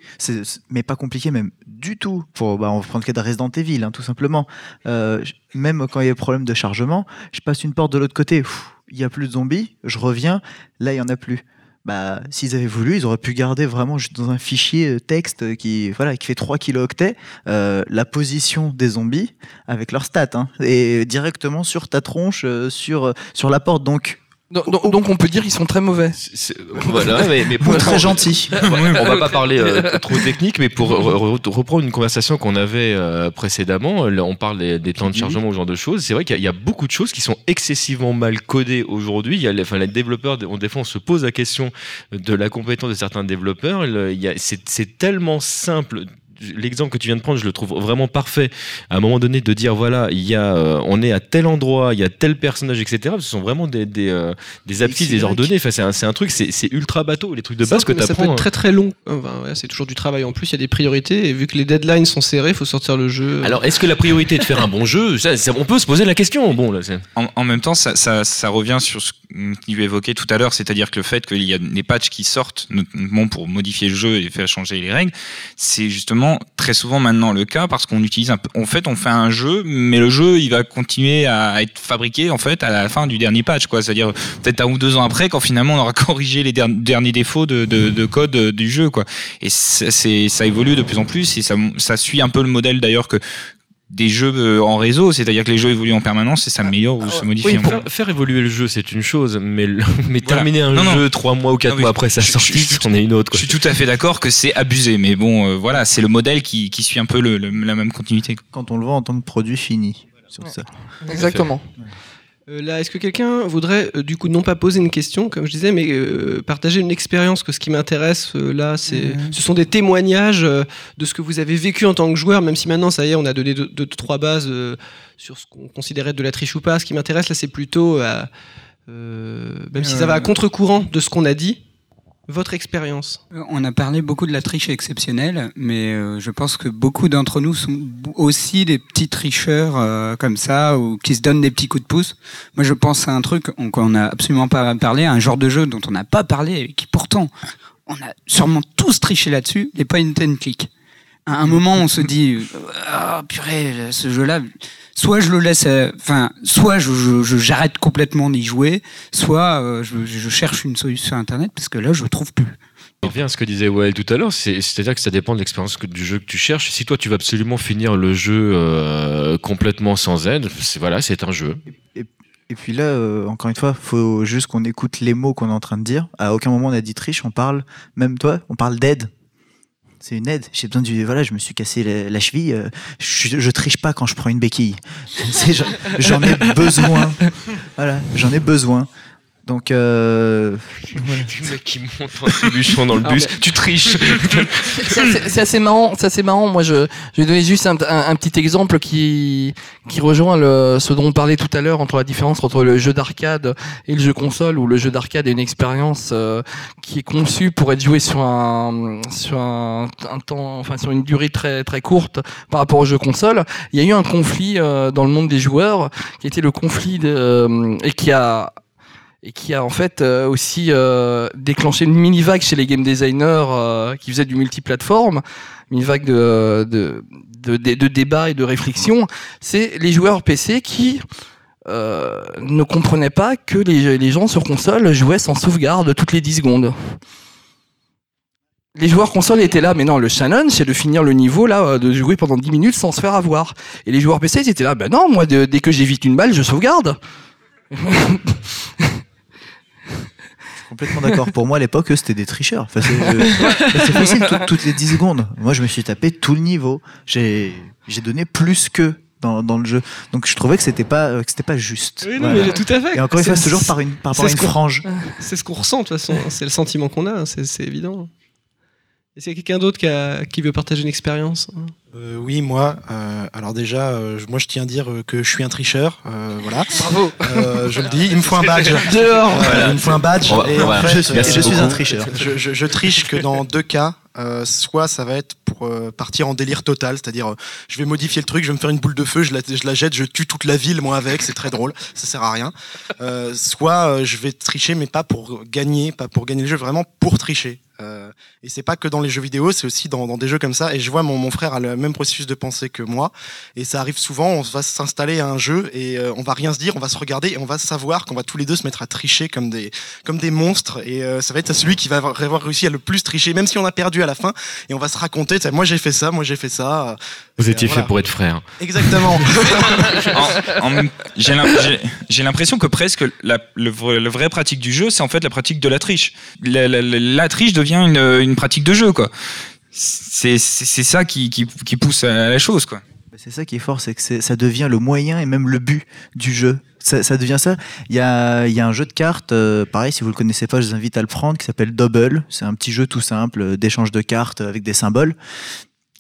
S2: mais pas compliqué même du tout. Pour, bah, on va prendre le cas de Resident Evil, hein, tout simplement. Euh, même quand il y a des problèmes de chargement, je passe une porte de l'autre côté, il y a plus de zombies, je reviens, là il y en a plus. Bah, s'ils avaient voulu, ils auraient pu garder vraiment juste dans un fichier euh, texte qui, voilà, qui fait 3 kilooctets euh, la position des zombies avec leurs stats hein, et directement sur ta tronche, euh, sur, euh, sur la porte. Donc,
S4: Donc, donc- donc on peut dire qu'ils sont très mauvais.
S3: C'est- c'est- voilà, mais, mais
S2: ou
S3: pour
S2: très gentil.
S3: on va pas parler euh, trop technique, mais pour re- re- reprendre une conversation qu'on avait euh, précédemment, là, on parle des, des temps de chargement, ce genre de choses. C'est vrai qu'il y, a- il y a beaucoup de choses qui sont excessivement mal codées aujourd'hui. Il y a les, enfin, les développeurs, on, des fois, on se pose la question de la compétence de certains développeurs. Le- il y a- C'est c'est tellement simple. L'exemple que tu viens de prendre, je le trouve vraiment parfait. À un moment donné, de dire voilà, il y a, euh, on est à tel endroit, il y a tel personnage, etc. Ce sont vraiment des, des, euh, des aptis, des ordonnées. Enfin, c'est un, c'est un truc, c'est c'est ultra bateau. Les trucs de base que tu
S1: ça peut
S3: apprends.
S1: être très très long. Enfin, ouais, c'est toujours du travail en plus, il y a des priorités et vu que les deadlines sont serrés, il faut sortir le jeu.
S3: Alors, est-ce que la priorité est de faire un bon jeu? Ça, ça- On peut se poser la question. Bon, là, c'est-
S5: En, en même temps, ça, ça, ça revient sur ce que tu évoquais tout à l'heure, c'est-à-dire que le fait qu'il y a des patchs qui sortent, notamment pour modifier le jeu et faire changer les règles, c'est justement très souvent maintenant le cas parce qu'on utilise un peu. En fait, on fait un jeu, mais le jeu, il va continuer à être fabriqué en fait à la fin du dernier patch, quoi. C'est-à-dire peut-être un ou deux ans après, quand finalement on aura corrigé les der- derniers défauts de, de, de code euh, du jeu, quoi. Et ça évolue de plus en plus et ça suit un peu le modèle d'ailleurs que des jeux euh, en réseau, c'est-à-dire que les jeux évoluent en permanence et s'améliorent ou se modifient.
S3: Oui,
S5: permanence.
S3: faire évoluer le jeu, c'est une chose, mais, le- mais
S5: Voilà.
S3: terminer un
S5: Non, non.
S3: jeu trois mois ou quatre
S5: Non, oui,
S3: mois après sa sortie,
S5: je-
S3: c'en est une autre.
S5: Je suis tout à fait d'accord que c'est abusé, mais bon, euh, voilà, c'est le modèle qui, qui suit un peu le, le- la même continuité.
S2: Quand on le vend en tant que produit fini. Sur ça.
S4: Exactement.
S1: Euh, là, est-ce que quelqu'un voudrait, euh, du coup, non pas poser une question, comme je disais, mais euh, partager une expérience? Que ce qui m'intéresse, euh, là, c'est, ce sont des témoignages euh, de ce que vous avez vécu en tant que joueur, même si maintenant, ça y est, on a donné deux, deux, trois bases euh, sur ce qu'on considérait de la triche ou pas. Ce qui m'intéresse, là, c'est plutôt, même si ça va à contre-courant de ce qu'on a dit, votre expérience.
S12: On a parlé beaucoup de la triche exceptionnelle, mais euh, je pense que beaucoup d'entre nous sont aussi des petits tricheurs euh, comme ça, ou qui se donnent des petits coups de pouce. Moi, je pense à un truc on- qu'on n'a absolument pas parlé, un genre de jeu dont on n'a pas parlé, et qui pourtant, on a sûrement tous triché là-dessus, les point and click. À un moment, on se dit, euh, ah purée, ce jeu-là, soit je le laisse, euh, enfin, soit je, je- je- j'arrête complètement d'y jouer, soit euh, je, je cherche une solution sur Internet parce que là, je trouve plus.
S3: On revient à ce que disait Wael tout à l'heure, c'est- c'est-à-dire que ça dépend de l'expérience du jeu que tu cherches. Si toi tu vas absolument finir le jeu euh, complètement sans aide, c'est voilà, c'est un jeu.
S2: Et puis là, euh, encore une fois, faut juste qu'on écoute les mots qu'on est en train de dire. À aucun moment on a dit triche, on parle, même toi, on parle d'aide. C'est une aide. J'ai besoin du. Voilà, je me suis cassé la, cheville. euh, je, je triche pas quand je prends une béquille. J'en ai besoin. Voilà, j'en ai besoin. Donc, euh, voilà.
S3: Le mec qui monte en trébuchant dans le
S4: Alors,
S3: bus, tu triches.
S4: C'est assez- c'est assez marrant. C'est assez marrant. Moi, je, je vais donner juste un, un- un petit exemple qui, qui rejoint le, ce dont on parlait tout à l'heure entre la différence entre le jeu d'arcade et le jeu console, où le jeu d'arcade est une expérience euh, qui est conçue pour être jouée sur un, sur un, un temps, enfin sur une durée très très courte par rapport au jeu console. Il y a eu un conflit euh, dans le monde des joueurs qui était le conflit de, euh, et qui a et qui a en fait euh, aussi euh, déclenché une mini vague chez les game designers euh, qui faisaient du multiplateforme, une vague de, de, de, de, de débat et de réflexion. C'est les joueurs PC qui ne comprenaient pas que les, gens sur console jouaient sans sauvegarde toutes les 10 secondes. Les joueurs console étaient là, mais non, le challenge, c'est de finir le niveau, là, de jouer pendant 10 minutes sans se faire avoir. Et les joueurs PC, ils étaient là, ben non, moi, dès que j'évite une balle, je sauvegarde.
S2: complètement d'accord. Pour moi, à l'époque, eux, c'était des tricheurs. Enfin, c'est euh, facile, tout- toutes les 10 secondes. Moi, je me suis tapé tout le niveau. J'ai j'ai donné plus qu'eux. Dans, dans le jeu, donc je trouvais que c'était pas euh, que c'était pas juste.
S1: Oui, non,
S2: Voilà.
S1: mais tout à fait.
S2: Et encore une fois, toujours par une par une
S1: ce
S2: frange.
S1: C'est ce qu'on ressent de toute façon. C'est le sentiment qu'on a. C'est c'est évident. Est-ce qu'il y a quelqu'un d'autre qui, a- qui veut partager une expérience
S13: Euh, oui, moi. euh, alors déjà, euh, moi je tiens à dire euh, que je suis un tricheur. euh, voilà.
S4: Bravo.
S13: Euh, je le dis, il me faut un badge.
S4: Dehors.
S13: Euh,
S3: Voilà.
S13: Il me faut un badge. Et en fait,
S3: je suis- je suis un
S2: tricheur.
S13: Je, je- je triche que dans deux cas. Euh, soit ça va être pour euh, partir en délire total, c'est-à-dire euh, je vais modifier le truc, je vais me faire une boule de feu, je la, je la jette, je tue toute la ville moi avec, c'est très drôle, ça sert à rien. Euh, soit euh, je vais tricher mais pas pour gagner, pas pour gagner le jeu, vraiment pour tricher. Euh, et c'est pas que dans les jeux vidéo, c'est aussi dans, dans des jeux comme ça. Et je vois mon, mon frère a le même processus de pensée que moi. Et ça arrive souvent, on va s'installer à un jeu et euh, on va rien se dire, on va se regarder et on va savoir qu'on va tous les deux se mettre à tricher comme des, comme des monstres. Et euh, ça va être celui qui va avoir réussi à le plus tricher, même si on a perdu à la fin. Et on va se raconter, moi j'ai fait ça, moi j'ai fait ça.
S3: Vous étiez fait pour être frère.
S13: Exactement.
S5: En même- j'ai l'im- j'ai- j'ai l'impression que presque la, le, vrai, le vrai pratique du jeu, c'est en fait la pratique de la triche. La, la- la- la triche devient une, une pratique de jeu, quoi. C'est ça qui, qui, qui pousse à la chose, quoi.
S2: C'est ça qui est fort, c'est que ça devient le moyen et même le but du jeu. Ça, ça devient ça. Il y a, il y a un jeu de cartes, euh, pareil, si vous le connaissez pas, je vous invite à le prendre, qui s'appelle Double. C'est un petit jeu tout simple euh, d'échange de cartes avec des symboles,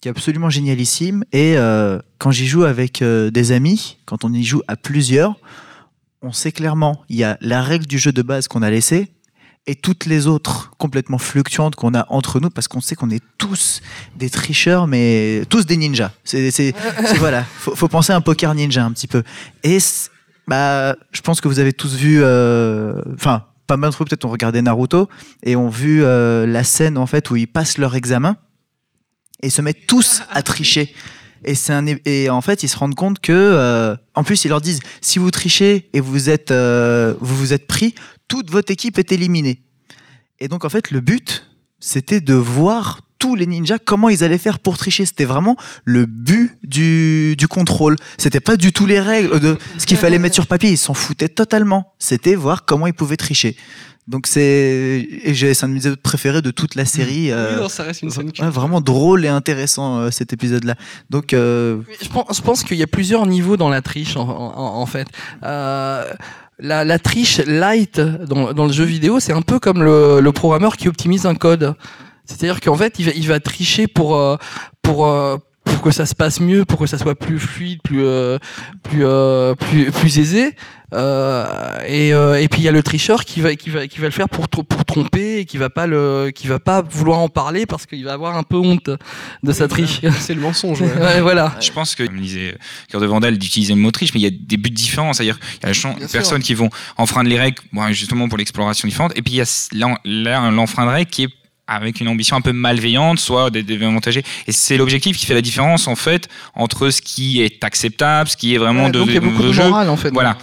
S2: qui est absolument génialissime. Et euh, quand j'y joue avec euh, des amis, quand on y joue à plusieurs, on sait clairement, il y a la règle du jeu de base qu'on a laissée, et toutes les autres complètement fluctuantes qu'on a entre nous parce qu'on sait qu'on est tous des tricheurs mais tous des ninjas. C'est voilà. Faut, faut penser à un poker ninja un petit peu. Et bah je pense que vous avez tous vu euh, enfin pas mal d'entre vous peut-être ont regardé Naruto et ont vu euh, la scène en fait où ils passent leur examen et se mettent tous à tricher et, un, et en fait, ils se rendent compte que, euh, en plus, ils leur disent si vous trichez et vous êtes, euh, vous vous êtes pris, toute votre équipe est éliminée. Et donc, en fait, le but, c'était de voir tous les ninjas comment ils allaient faire pour tricher. C'était vraiment le but du, du contrôle. C'était pas du tout les règles de ce qu'il fallait mettre sur papier. Ils s'en foutaient totalement. C'était voir comment ils pouvaient tricher. Donc c'est et j'ai- c'est un de mes épisodes préférés de toute la série. euh,
S1: Oui, non, ça reste une scène
S2: ouais, vraiment drôle et intéressant euh, cet épisode-là. Donc euh,
S4: Je pense, je pense qu'il y a plusieurs niveaux dans la triche, en, en- en fait. Euh, la, la triche light dans, dans le jeu vidéo, c'est un peu comme le, le programmeur qui optimise un code. C'est-à-dire qu'en fait, il va, il va tricher pour, euh, pour, euh, pour que ça se passe mieux, pour que ça soit plus fluide, plus, euh, plus, euh, plus, plus aisé. Euh, et, euh, et puis il y a le tricheur qui va, qui va, qui va le faire pour, pour tromper et qui va pas le, qui va pas vouloir en parler parce qu'il va avoir un peu honte de sa triche.
S1: C'est le mensonge.
S4: Ouais, voilà.
S5: Je pense que, comme disait Cœur de Vandal, d'utiliser le mot triche, mais il y a des buts différents. C'est-à-dire qu'il y a
S4: sûr.
S5: personnes qui vont enfreindre les règles, bon, justement pour l'exploration différente. Et puis il y a l'enfreindre règle qui est avec une ambition un peu malveillante, soit des désavantager. Et c'est l'objectif qui fait la différence, en fait, entre ce qui est acceptable, ce qui est vraiment
S4: Ouais,
S5: de,
S4: donc il y a
S5: de-
S4: beaucoup
S5: de
S4: de
S5: jeu.
S4: morale en fait.
S5: Voilà.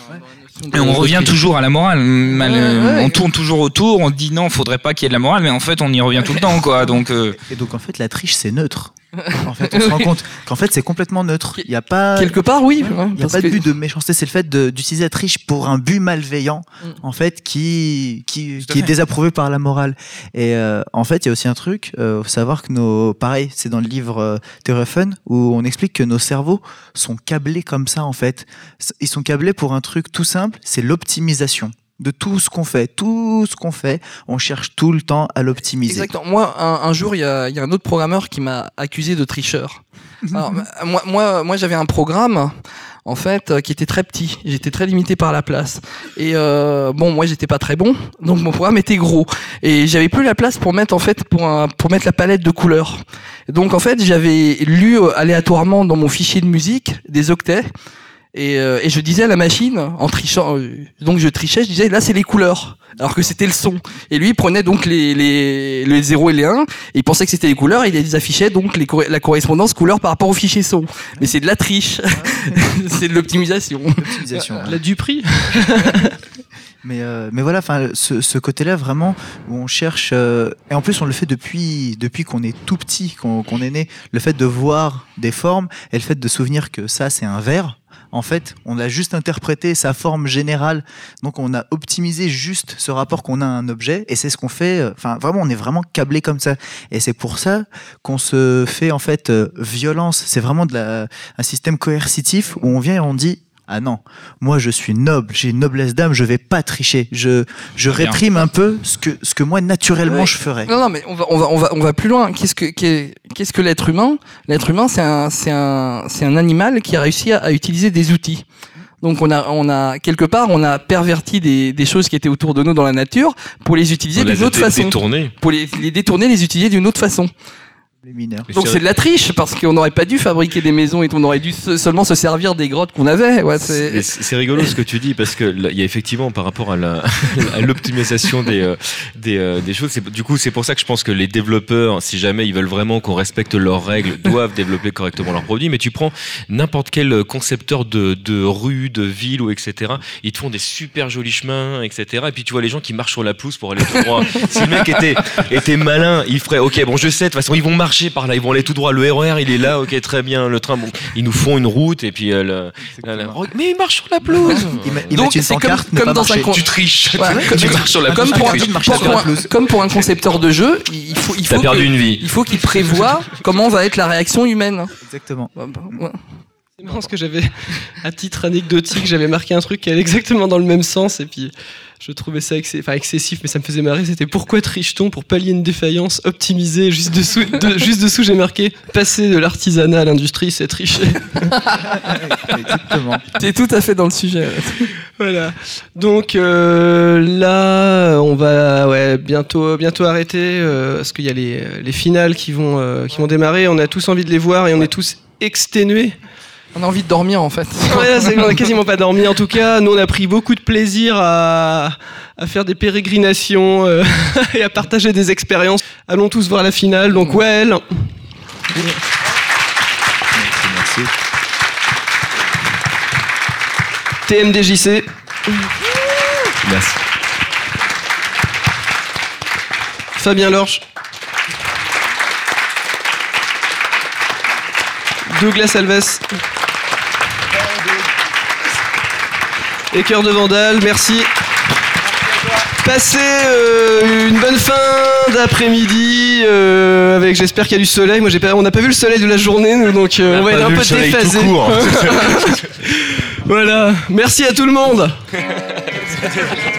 S4: De,
S5: Et on
S4: de
S5: revient toujours à la morale. Mal-
S4: Ouais, ouais.
S5: On tourne toujours autour. On dit non, faudrait pas qu'il y ait de la morale, mais en fait, on y revient tout le temps, quoi. Donc, euh,
S2: Et donc en fait, la triche, c'est neutre. En fait, on se rend compte qu'en fait, c'est complètement neutre. Il n'y a pas.
S4: Quelque part, oui.
S2: Il n'y a pas de but de méchanceté, c'est le fait d'utiliser la triche pour un but malveillant,
S4: Mm.
S2: en fait, qui, qui, qui est désapprouvé par la morale. Et euh, en fait, il y a aussi un truc, euh, faut savoir que nos, pareil, c'est dans le livre euh, Theory Fun, où on explique que nos cerveaux sont câblés comme ça, en fait. Ils sont câblés pour un truc tout simple, c'est l'optimisation de tout ce qu'on fait. Tout ce qu'on fait, on cherche tout le temps à l'optimiser.
S4: Exactement. Moi, un, un jour, il y y a un autre programmeur qui m'a accusé de tricheur. Alors, moi, moi, moi j'avais un programme, en fait, euh, qui était très petit. J'étais très limité par la place. Et euh, bon, moi, j'étais pas très bon, donc mon programme était gros. Et j'avais plus la place pour mettre, en fait, pour, un- pour mettre la palette de couleurs. Donc, en fait, j'avais lu euh, aléatoirement dans mon fichier de musique des octets. Et, euh, et je disais à la machine, en trichant, euh, donc je trichais, je disais là c'est les couleurs, alors que c'était le son. Et lui il prenait donc les, les, les 0 et les 1, et il pensait que c'était les couleurs, et il les affichait donc les, la correspondance couleur par rapport au fichier son. Mais c'est de la triche, c'est de l'optimisation.
S2: L'optimisation.
S1: La Dupri
S2: Mais, euh, mais voilà, enfin, ce, ce côté-là vraiment où on cherche euh, et en plus on le fait depuis depuis qu'on est tout petit, qu'on qu'on est né. Le fait de voir des formes et le fait de souvenir que ça c'est un verre. En fait, on a juste interprété sa forme générale, donc on a optimisé juste ce rapport qu'on a à un objet, et c'est ce qu'on fait. euh, Enfin, vraiment, on est vraiment câblé comme ça, et c'est pour ça qu'on se fait en fait euh, violence. C'est vraiment de la, un système coercitif où on vient et on dit ah non, moi je suis noble, j'ai une noblesse d'âme, je vais pas tricher. Je, je réprime un peu ce que, ce que moi naturellement
S4: Ouais.
S2: je ferais.
S4: Non, non, mais on va, on va, on va, on va plus loin. Qu'est-ce que, qu'est- qu'est-ce que l'être humain? L'être humain, c'est un, c'est un, c'est un animal qui a réussi à, à utiliser des outils. Donc on a, on a quelque part, on a perverti des, des choses qui étaient autour de nous dans la nature pour les utiliser d'une autre
S3: dé-
S4: façon.
S3: détournés.
S4: Pour les, les détourner, les utiliser d'une autre façon.
S2: Les mineurs.
S3: Mais
S4: Donc c'est de la triche parce qu'on n'aurait pas dû fabriquer des maisons et on aurait dû se- seulement se servir des grottes qu'on avait. Ouais, c'est-
S3: Mais C'est c'est rigolo ce que tu dis parce que il y a effectivement par rapport à la- à l'optimisation des, euh, des, euh, des choses. c'est- Du coup, c'est pour ça que je pense que les développeurs, si jamais ils veulent vraiment qu'on respecte leurs règles, doivent développer correctement leurs produits. Mais tu prends n'importe quel concepteur de, de rue, de ville ou etc. Ils te font des super jolis chemins, etc. Et puis tu vois les gens qui marchent sur la pelouse pour aller tout droit. si le mec était, était malin, il ferait OK, bon, je sais, de toute façon, ils vont marcher par là, ils vont aller tout droit. Le RER, il est là, OK, très bien. Le train, bon, ils nous font une route et puis euh, le- mais ils marchent sur la pelouse.
S2: Ils
S4: Donc, c'est comme- comme
S2: pas
S4: dans un
S2: marcher.
S4: con-
S3: Tu triches.
S4: Ouais,
S3: tu marches sur la
S4: comme
S3: pelouse.
S4: pour, un, pour un- comme pour un concepteur de jeu, il faut, il faut,
S3: perdu
S4: que-
S3: une vie.
S4: il faut qu'il prévoit comment va être la réaction humaine.
S2: Exactement.
S4: Ouais, bah, ouais.
S1: C'est marrant parce que j'avais, à titre anecdotique, j'avais marqué un truc qui allait exactement dans le même sens et puis je trouvais ça enfin, excessif, mais ça me faisait marrer. C'était pourquoi triche-t-on pour pallier une défaillance optimisée Juste dessous, de- juste dessous, j'ai marqué passer de l'artisanat à l'industrie, c'est tricher.
S2: Exactement.
S4: T'es tout à fait dans le sujet. ouais.
S1: voilà. Donc euh, là, on va ouais, bientôt, bientôt arrêter euh, parce qu'il y a les, les finales qui vont, euh, qui vont démarrer. On a tous envie de les voir et on est tous exténués.
S4: On a envie de dormir en fait.
S1: Ouais, c'est- on a quasiment pas dormi. En tout cas, nous on a pris beaucoup de plaisir à, à faire des pérégrinations euh, et à partager des expériences. Allons tous voir la finale. Donc ouais, elle.
S2: Merci.
S1: TMDJC.
S3: Merci.
S1: Fabien Lorche. Douglas Alves. Et Cœur de Vandale, merci. Passez euh, une bonne fin d'après-midi euh, avec j'espère qu'il y a du soleil. Moi j'ai pas, on n'a pas vu le soleil de la journée nous donc euh, on, va être un peu déphasé. voilà, merci à tout le monde.